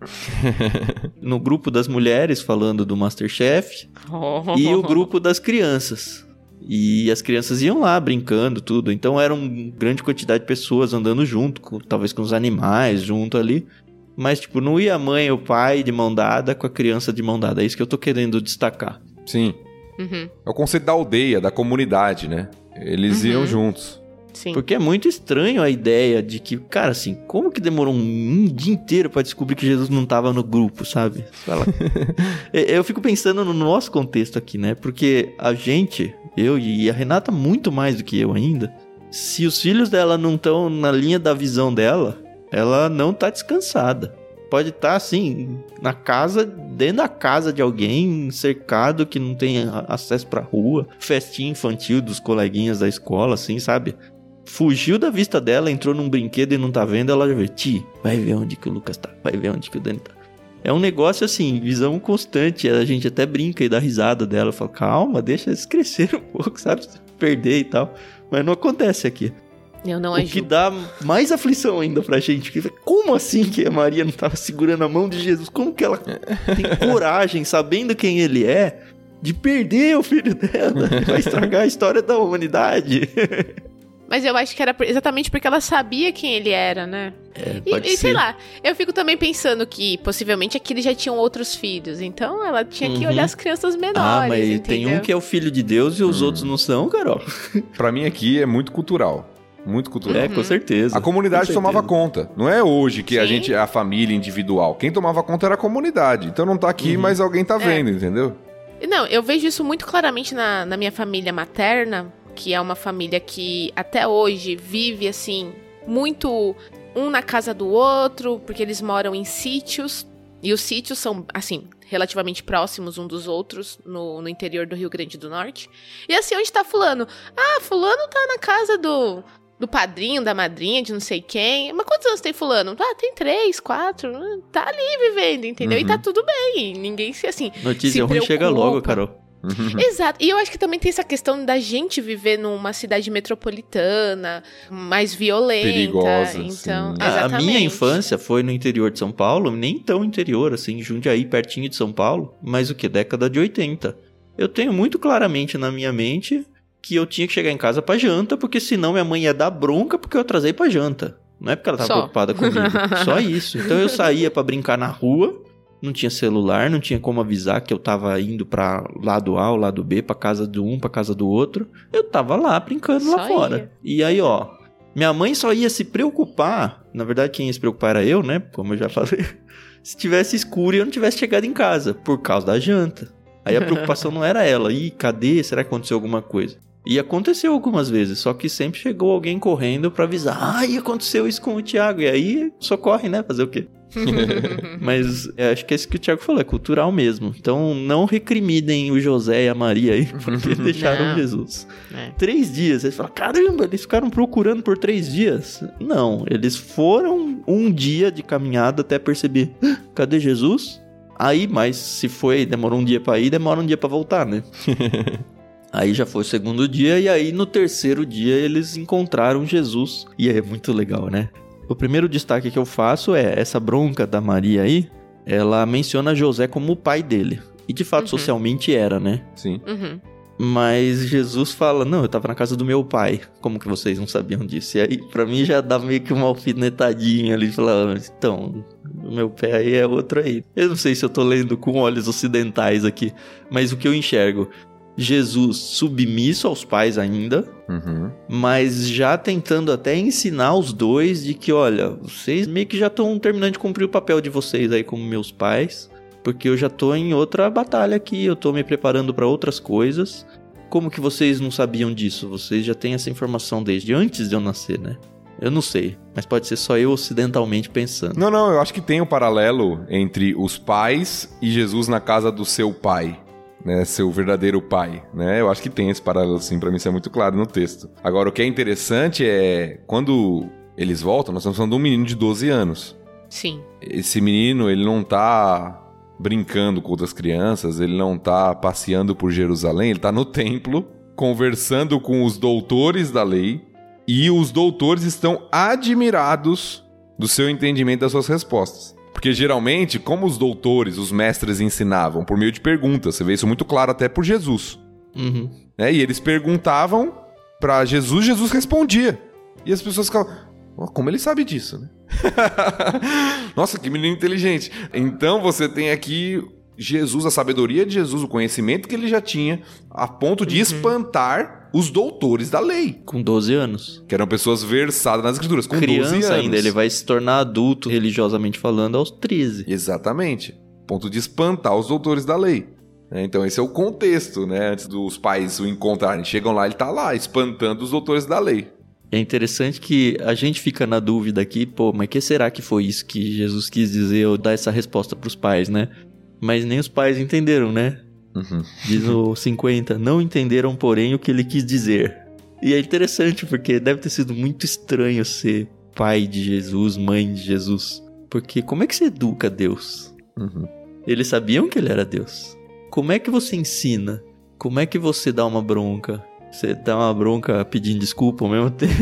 [LAUGHS] no grupo das mulheres falando do Masterchef, e o grupo das crianças. E as crianças iam lá brincando, tudo. Então era uma grande quantidade de pessoas andando junto, com, talvez com os animais junto ali. Mas, tipo, não ia a mãe ou o pai de mão dada com a criança de mão dada. É isso que eu tô querendo destacar. Sim. Uhum. É o conceito da aldeia, da comunidade, né? Eles Uhum. iam juntos. Sim. Porque é muito estranho a ideia de que, cara, assim, como que demorou um dia inteiro pra descobrir que Jesus não tava no grupo, sabe? Fala. [LAUGHS] É, eu fico pensando no nosso contexto aqui, né? Porque a gente, eu e a Renata, muito mais do que eu ainda, se os filhos dela não estão na linha da visão dela, ela não tá descansada. Pode estar, assim, na casa, dentro da casa de alguém, cercado, que não tem acesso pra rua, festinha infantil dos coleguinhas da escola, assim, sabe? fugiu da vista dela, entrou num brinquedo e não tá vendo, ela já vê, Ti, vai ver onde que o Lucas tá, vai ver onde que o Dani tá. É um negócio assim, visão constante, a gente até brinca e dá risada dela, fala, calma, deixa eles crescer um [LAUGHS] pouco, sabe? Perder e tal. Mas não acontece aqui. Eu não o que ajudo. dá mais aflição ainda pra gente. que Como assim que a Maria não tava segurando a mão de Jesus? Como que ela tem [LAUGHS] coragem, sabendo quem ele é, de perder o filho dela? [LAUGHS] Vai estragar a história da humanidade. Mas eu acho que era exatamente porque ela sabia quem ele era, né? É, E, e sei lá, eu fico também pensando que possivelmente aqui eles já tinham outros filhos. Então ela tinha que Uhum. olhar as crianças menores. Ah, mas entendeu? tem um que é o filho de Deus e os Hum. outros não são, Carol. [LAUGHS] Pra mim aqui é muito cultural. Muito cultural. É, com certeza. A comunidade Com tomava certeza. conta. Não é hoje que a Sim. gente é a família individual. Quem tomava conta era a comunidade. Então não tá aqui, Uhum. mas alguém tá vendo, entendeu? Não, eu vejo isso muito claramente na, na minha família materna, que é uma família que até hoje vive assim, muito um na casa do outro, porque eles moram em sítios. E os sítios são, assim, relativamente próximos um dos outros no, no interior do Rio Grande do Norte. E assim, onde tá Fulano? Ah, Fulano tá na casa do, do padrinho, da madrinha, de não sei quem. Mas quantos anos tem Fulano? Ah, tem três, quatro. hum, Tá ali vivendo, entendeu? E Uhum. tá tudo bem. Ninguém se assim. Notícia se ruim chega preocupa. logo, Carol. Exato. E eu acho que também tem essa questão da gente viver numa cidade metropolitana, mais violenta. Perigosa, Então, sim. A- A exatamente. minha infância foi no interior de São Paulo, nem tão interior, assim, Jundiaí, pertinho de São Paulo, mas o que? Década de 80. Eu tenho muito claramente na minha mente que eu tinha que chegar em casa pra janta, porque senão minha mãe ia dar bronca porque eu atrasei pra janta. Não é porque ela tava Só. preocupada comigo. Só isso. Então eu saía pra brincar na rua, não tinha celular, não tinha como avisar que eu tava indo pra lado A ou lado B, pra casa do um, pra casa do outro. Eu tava lá brincando lá Só fora. E aí, ó, minha mãe só ia se preocupar, na verdade quem ia se preocupar era eu, né? Como eu já falei. [LAUGHS] Se tivesse escuro e eu não tivesse chegado em casa, por causa da janta. Aí a preocupação [LAUGHS] não era ela. Ih, cadê? Será que aconteceu alguma coisa? E aconteceu algumas vezes, só que sempre chegou alguém correndo pra avisar. Ai, aconteceu isso com o Thiago. E aí socorre, né? Fazer o quê? [LAUGHS] Mas é, acho que é isso que o Thiago falou, é cultural mesmo. Então não recriminem o José e a Maria aí, [LAUGHS] porque deixaram Não. Jesus. É. Três dias. Eles falam, caramba, eles ficaram procurando por três dias. Não, eles foram um dia de caminhada até perceber, "Ah, cadê Jesus? Aí, mas se foi, demorou um dia pra ir, demora um dia pra voltar, né? [LAUGHS] Aí já foi o segundo dia, e aí no terceiro dia eles encontraram Jesus. E é muito legal, né? O primeiro destaque que eu faço é essa bronca da Maria aí. Ela menciona José como o pai dele. E de fato, Uhum. socialmente era, né? Sim. Uhum. Mas Jesus fala: Não, eu tava na casa do meu pai. Como que vocês não sabiam disso? E aí, pra mim, já dá meio que uma alfinetadinha ali. Falando: Então, o meu pé aí é outro aí. Eu não sei se eu tô lendo com olhos ocidentais aqui, mas o que eu enxergo. Jesus submisso aos pais ainda, Uhum. mas já tentando até ensinar os dois de que, olha, vocês meio que já estão terminando de cumprir o papel de vocês aí como meus pais, porque eu já tô em outra batalha aqui, eu tô me preparando para outras coisas. Como que vocês não sabiam disso? Vocês já têm essa informação desde antes de eu nascer, né? Eu não sei, mas pode ser só eu ocidentalmente pensando. Não, não, eu acho que tem um paralelo entre os pais e Jesus na casa do seu pai. Né, seu verdadeiro pai, né? Eu acho que tem esse paralelo assim, para mim isso é muito claro no texto. Agora o que é interessante é quando eles voltam, nós estamos falando de um menino de 12 anos. Sim. Esse menino, ele não tá brincando com outras crianças, ele não tá passeando por Jerusalém, ele tá no templo conversando com os doutores da lei e os doutores estão admirados do seu entendimento das suas respostas. Porque geralmente, como os doutores, os mestres ensinavam por meio de perguntas, você vê isso muito claro até por Jesus. Uhum. Né? E eles perguntavam para Jesus, Jesus respondia. E as pessoas ficavam, "Oh, como ele sabe disso, né? [LAUGHS] Nossa, que menino inteligente. Então você tem aqui Jesus, a sabedoria de Jesus, o conhecimento que ele já tinha, a ponto de espantar os doutores da lei, Com 12 anos. que eram pessoas versadas nas escrituras, com 12 Criança anos. ainda, ele vai se tornar adulto, religiosamente falando, aos 13. Exatamente. Ponto de espantar os doutores da lei. né? Então esse é o contexto, né? Antes dos pais o encontrarem. Chegam lá, ele tá lá, espantando os doutores da lei. É interessante que a gente fica na dúvida aqui, pô, mas que será que foi isso que Jesus quis dizer ou dar essa resposta pros pais, né? Mas nem os pais entenderam, né? Uhum. Diz o [LAUGHS] 50, não entenderam, porém, o que ele quis dizer. E é interessante, porque deve ter sido muito estranho ser pai de Jesus, mãe de Jesus. Porque como é que você educa Deus? Uhum. Eles sabiam que ele era Deus. Como é que você ensina? Como é que você dá uma bronca? Você dá uma bronca pedindo desculpa ao mesmo [LAUGHS] tempo?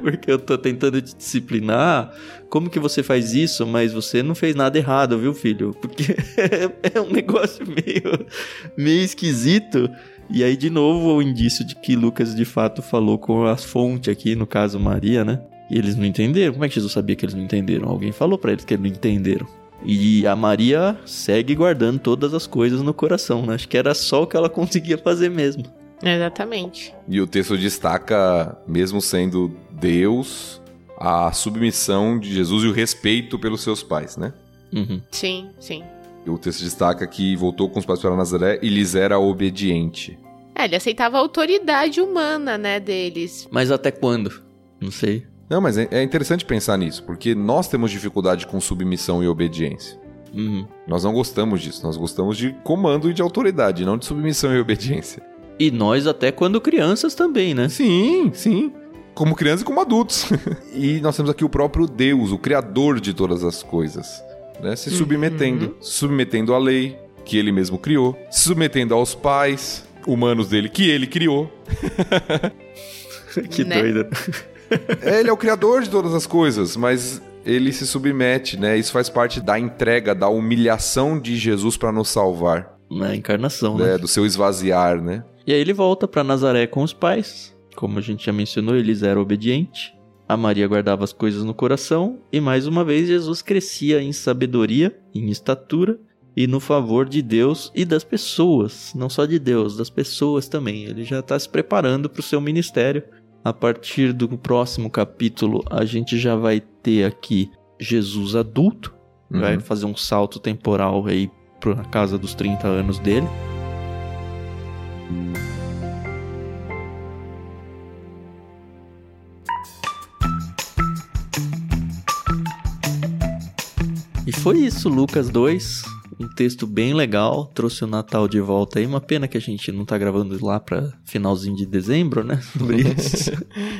Porque eu tô tentando te disciplinar. Como que você faz isso? Mas você não fez nada errado, viu, filho? Porque [LAUGHS] é um negócio meio, meio esquisito. E aí, de novo, o indício de que Lucas de fato falou com a fonte aqui, no caso Maria, né? E eles não entenderam. Como é que Jesus sabia que eles não entenderam? Alguém falou pra eles que eles não entenderam. E a Maria segue guardando todas as coisas no coração, né? Acho que era só o que ela [LAUGHS] conseguia fazer mesmo. Exatamente. E o texto destaca, mesmo sendo Deus, a submissão de Jesus e o respeito pelos seus pais, né? Uhum. Sim, sim. E o texto destaca que voltou com os pais para Nazaré e lhes era obediente. É, ele aceitava a autoridade humana, né, deles. Mas até quando? Não sei. Não, mas é é interessante pensar nisso, porque nós temos dificuldade com submissão e obediência. Uhum. Nós não gostamos disso, nós gostamos de comando e de autoridade, não de submissão e obediência. E nós até quando crianças também, né? Sim, sim. Como crianças e como adultos. [LAUGHS] e nós temos aqui o próprio Deus, o Criador de todas as coisas, né? se submetendo. Se submetendo à lei que ele mesmo criou, se submetendo aos pais humanos dele que ele criou. [LAUGHS] que Né? doido. É, ele é o Criador de todas as coisas, mas ele se submete, né? Isso faz parte da entrega, da humilhação de Jesus para nos salvar, Na encarnação, né? né? Do seu esvaziar, né? E aí ele volta pra Nazaré com os pais. Como a gente já mencionou, eles eram obedientes. A Maria guardava as coisas no coração. E mais uma vez, Jesus crescia em sabedoria, em estatura e no favor de Deus e das pessoas. Não só de Deus, das pessoas também. Ele já está se preparando para o seu ministério. A partir do próximo capítulo, a gente já vai ter aqui Jesus adulto. Vai Uhum. fazer um salto temporal aí para casa dos 30 anos dele. E foi isso, Lucas 2. Um texto bem legal, trouxe o Natal de volta aí. Uma pena que a gente não tá gravando lá pra finalzinho de dezembro, né? [LAUGHS] Sobre isso.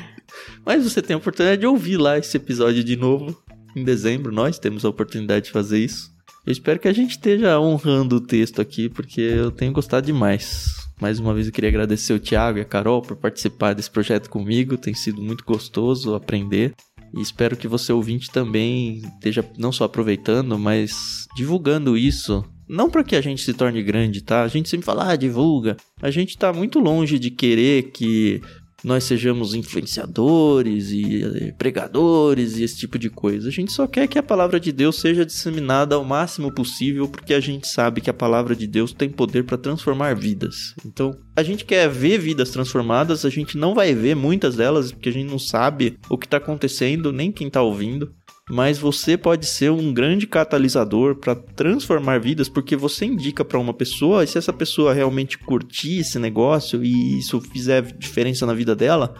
[LAUGHS] Mas você tem a oportunidade de ouvir lá esse episódio de novo em dezembro. Nós temos a oportunidade de fazer isso. Eu espero que a gente esteja honrando o texto aqui, porque eu tenho gostado demais. Mais uma vez eu queria agradecer o Thiago e a Carol por participar desse projeto comigo. Tem sido muito gostoso aprender. E espero que você ouvinte também esteja não só aproveitando, mas divulgando isso. Não para que a gente se torne grande, tá? A gente sempre fala, ah, divulga. A gente tá muito longe de querer que nós sejamos influenciadores e eh, pregadores e esse tipo de coisa. A gente só quer que a palavra de Deus seja disseminada ao máximo possível, porque a gente sabe que a palavra de Deus tem poder para transformar vidas. Então, a gente quer ver vidas transformadas, a gente não vai ver muitas delas, porque a gente não sabe o que está acontecendo, nem quem está ouvindo. Mas você pode ser um grande catalisador para transformar vidas, porque você indica para uma pessoa, e se essa pessoa realmente curtir esse negócio e isso fizer diferença na vida dela,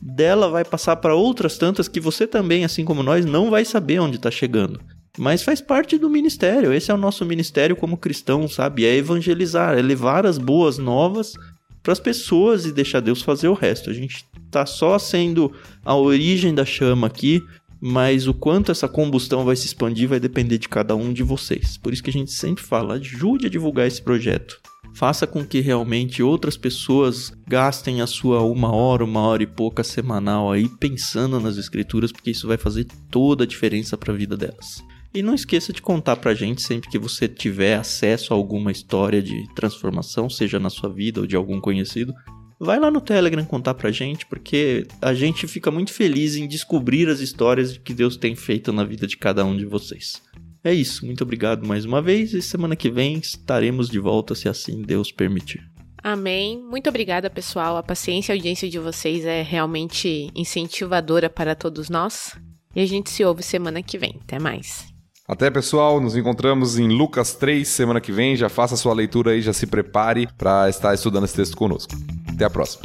dela vai passar para outras tantas que você também, assim como nós, não vai saber onde está chegando. Mas faz parte do ministério. Esse é o nosso ministério como cristão, sabe? É evangelizar, é levar as boas novas para as pessoas e deixar Deus fazer o resto. A gente tá só sendo a origem da chama aqui, mas o quanto essa combustão vai se expandir vai depender de cada um de vocês. Por isso que a gente sempre fala, ajude a divulgar esse projeto. Faça com que realmente outras pessoas gastem a sua uma hora, uma hora e pouca semanal aí pensando nas escrituras, porque isso vai fazer toda a diferença para a vida delas. E não esqueça de contar pra gente sempre que você tiver acesso a alguma história de transformação, seja na sua vida ou de algum conhecido, vai lá no Telegram contar pra gente, porque a gente fica muito feliz em descobrir as histórias que Deus tem feito na vida de cada um de vocês. É isso, muito obrigado mais uma vez e semana que vem estaremos de volta se assim Deus permitir. Amém. Muito obrigada, pessoal. A paciência e a audiência de vocês é realmente incentivadora para todos nós. E a gente se ouve semana que vem. Até mais. Até pessoal, nos encontramos em Lucas 3 semana que vem. Já faça sua leitura aí, já se prepare para estar estudando esse texto conosco. Até a próxima.